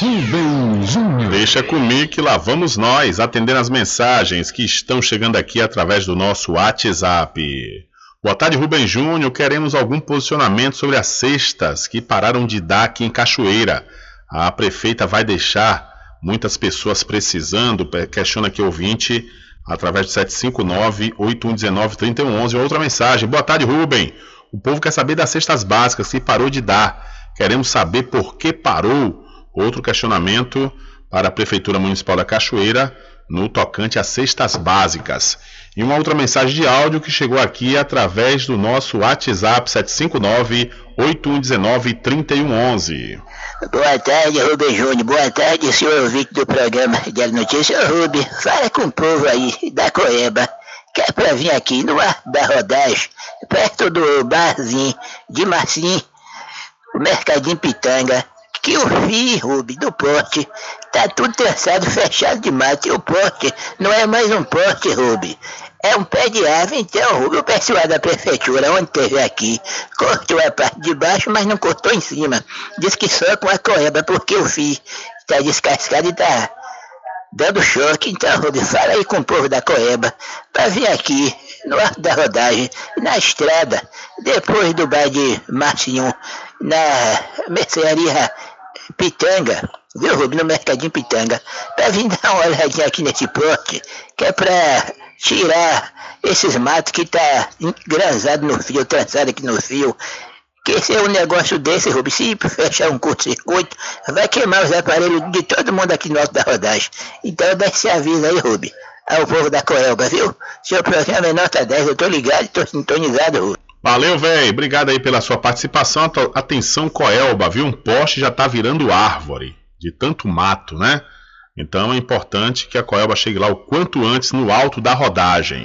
Speaker 31: Rubem Júnior.
Speaker 3: Deixa comigo que lá vamos nós atendendo as mensagens que estão chegando aqui através do nosso WhatsApp. Boa tarde, Rubem Júnior. Queremos algum posicionamento sobre as cestas que pararam de dar aqui em Cachoeira. A prefeita vai deixar muitas pessoas precisando, questiona aqui ouvinte através do 759-8119-3111. Outra mensagem. Boa tarde, Rubem. O povo quer saber das cestas básicas que parou de dar. Queremos saber por que parou. Outro questionamento para a Prefeitura Municipal da Cachoeira no tocante às cestas básicas. E uma outra mensagem de áudio que chegou aqui através do nosso WhatsApp 759 8119 3111.
Speaker 35: Boa tarde, Rubem Júnior. Boa tarde, senhor ouvinte do programa Diário Notícia. Ô, Rubem, fala com o povo aí da Coeba, que é pra vir aqui no ar da rodagem, perto do barzinho de Marcinho, o Mercadinho Pitanga, que o fio, Rubem, do porte, tá tudo traçado, fechado de mato, e o porte não é mais um porte, Rubem. É um pé de árvore, então, Rubem, o pessoal da prefeitura, onde teve aqui, cortou a parte de baixo, mas não cortou em cima. Diz que só com a coeba, porque o fio está descascado e está dando choque. Então, Rubem, fala aí com o povo da coeba, para vir aqui, no arco da rodagem, na estrada, depois do bar de Marcinho, na mercearia Pitanga, viu, Rubem, no mercadinho Pitanga, para vir dar uma olhadinha aqui nesse porte, que é para tirar esses matos que tá engrasado no fio, trançado aqui no fio. Que se é um negócio desse, Rubens, se fechar um curto-circuito, vai queimar os aparelhos de todo mundo aqui no alto da rodagem. Então dá esse aviso aí, Rubens, ao povo da Coelba, viu? Seu programa é nota 10, eu tô ligado, tô sintonizado, Rubens.
Speaker 3: Valeu, velho. Obrigado aí pela sua participação. Atenção, Coelba, viu? Um poste já tá virando árvore, de tanto mato, né? Então é importante que a Coelba chegue lá o quanto antes no alto da rodagem.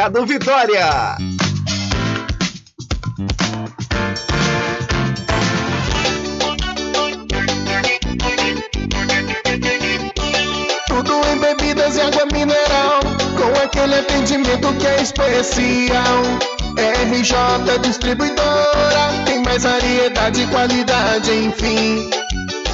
Speaker 15: Mercado Vitória.
Speaker 21: Tudo em bebidas e água mineral, com aquele atendimento que é especial. RJ Distribuidora, tem mais variedade e qualidade, enfim.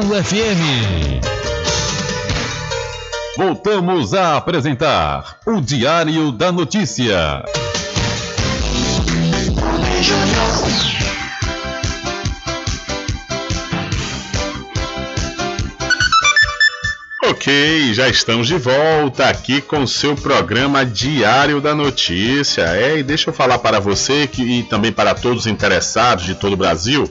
Speaker 18: FM.
Speaker 1: Voltamos a apresentar o Diário da Notícia.
Speaker 3: Ok, já estamos de volta aqui com o seu programa Diário da Notícia. É, e deixa eu falar para você que, e também para todos os interessados de todo o Brasil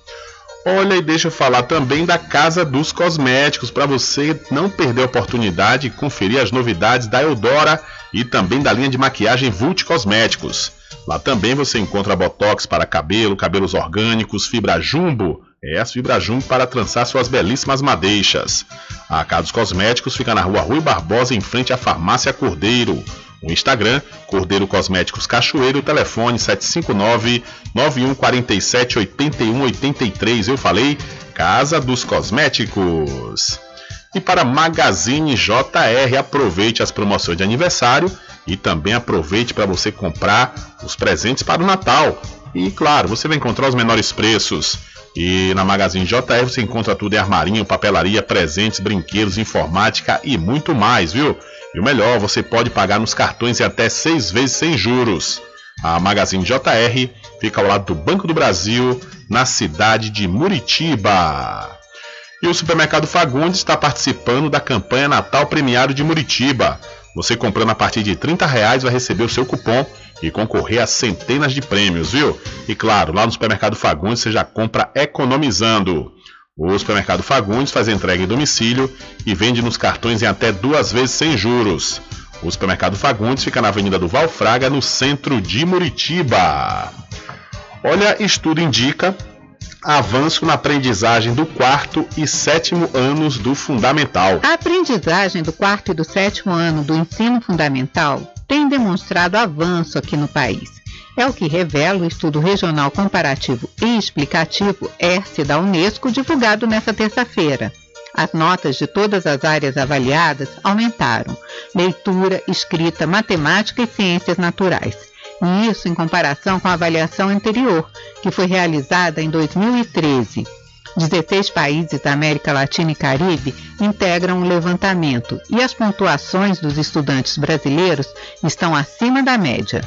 Speaker 3: Olha, e deixa eu falar também da Casa dos Cosméticos, para você não perder a oportunidade de conferir as novidades da Eudora e também da linha de maquiagem Vult Cosméticos. Lá também você encontra botox para cabelo, cabelos orgânicos, fibra jumbo, é a fibra jumbo para trançar suas belíssimas madeixas. A Casa dos Cosméticos fica na rua Rui Barbosa, em frente à Farmácia Cordeiro. O Instagram, Cordeiro Cosméticos Cachoeiro, telefone 759 9147 8183. Eu falei Casa dos Cosméticos. E para Magazine JR, aproveite as promoções de aniversário e também aproveite para você comprar os presentes para o Natal. E claro, você vai encontrar os menores preços. E na Magazine JR você encontra tudo em armarinho, papelaria, presentes, brinquedos, informática e muito mais, viu? E o melhor, você pode pagar nos cartões em até seis vezes sem juros. A Magazine JR fica ao lado do Banco do Brasil, na cidade de Muritiba. E o Supermercado Fagundes está participando da campanha Natal Premiado de Muritiba. Você comprando a partir de 30 reais vai receber o seu cupom e concorrer a centenas de prêmios, viu? E claro, lá no Supermercado Fagundes você já compra economizando. O Supermercado Fagundes faz entrega em domicílio e vende nos cartões em até duas vezes sem juros. O Supermercado Fagundes fica na Avenida do Valfraga, no centro de Muritiba. Olha, estudo indica avanço na aprendizagem do quarto e sétimo anos do fundamental.
Speaker 28: A aprendizagem do quarto e do sétimo ano do ensino fundamental tem demonstrado avanço aqui no país. É o que revela o estudo regional comparativo e explicativo ERCE da Unesco, divulgado nesta terça-feira. As notas de todas as áreas avaliadas aumentaram: leitura, escrita, matemática e ciências naturais. E isso em comparação com a avaliação anterior, que foi realizada em 2013. 16 países da América Latina e Caribe integram o levantamento e as pontuações dos estudantes brasileiros estão acima da média.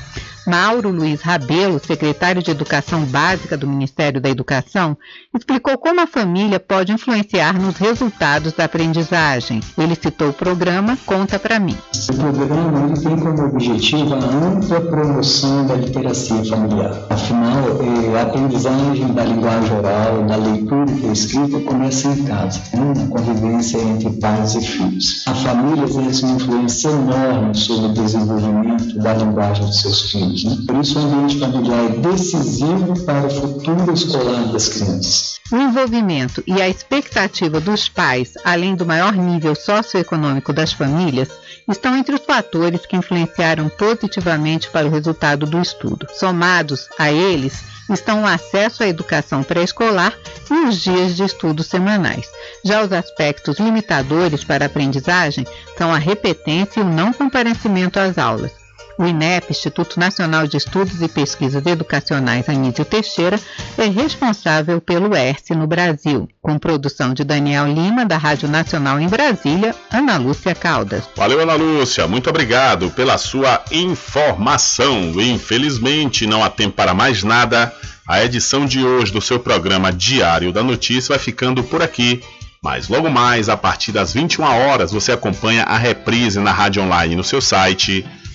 Speaker 28: Mauro Luiz Rabelo, secretário de Educação Básica do Ministério da Educação, explicou como a família pode influenciar nos resultados da aprendizagem. Ele citou o programa Conta para mim.
Speaker 14: O programa ele tem como objetivo a ampla promoção da literacia familiar. Afinal, eh, a aprendizagem da linguagem oral, da leitura e da escrita começa em casa, né? na convivência entre pais e filhos. A família exerce uma influência enorme sobre o desenvolvimento da linguagem dos seus filhos. Né? Por isso, o ambiente familiar é decisivo para o futuro escolar das crianças.
Speaker 28: O envolvimento e a expectativa dos pais, além do maior nível socioeconômico das famílias, estão entre os fatores que influenciaram positivamente para o resultado do estudo. Somados a eles, estão o acesso à educação pré-escolar e os dias de estudo semanais. Já os aspectos limitadores para a aprendizagem são a repetência e o não comparecimento às aulas. O INEP, Instituto Nacional de Estudos e Pesquisas Educacionais Anísio Teixeira, é responsável pelo ERSE no Brasil, com produção de Daniel Lima, da Rádio Nacional em Brasília, Ana Lúcia Caldas.
Speaker 3: Valeu, Ana Lúcia. Muito obrigado pela sua informação. Infelizmente, não há tempo para mais nada. A edição de hoje do seu programa Diário da Notícia vai ficando por aqui. Mas logo mais, a partir das 21 horas, você acompanha a reprise na rádio online no seu site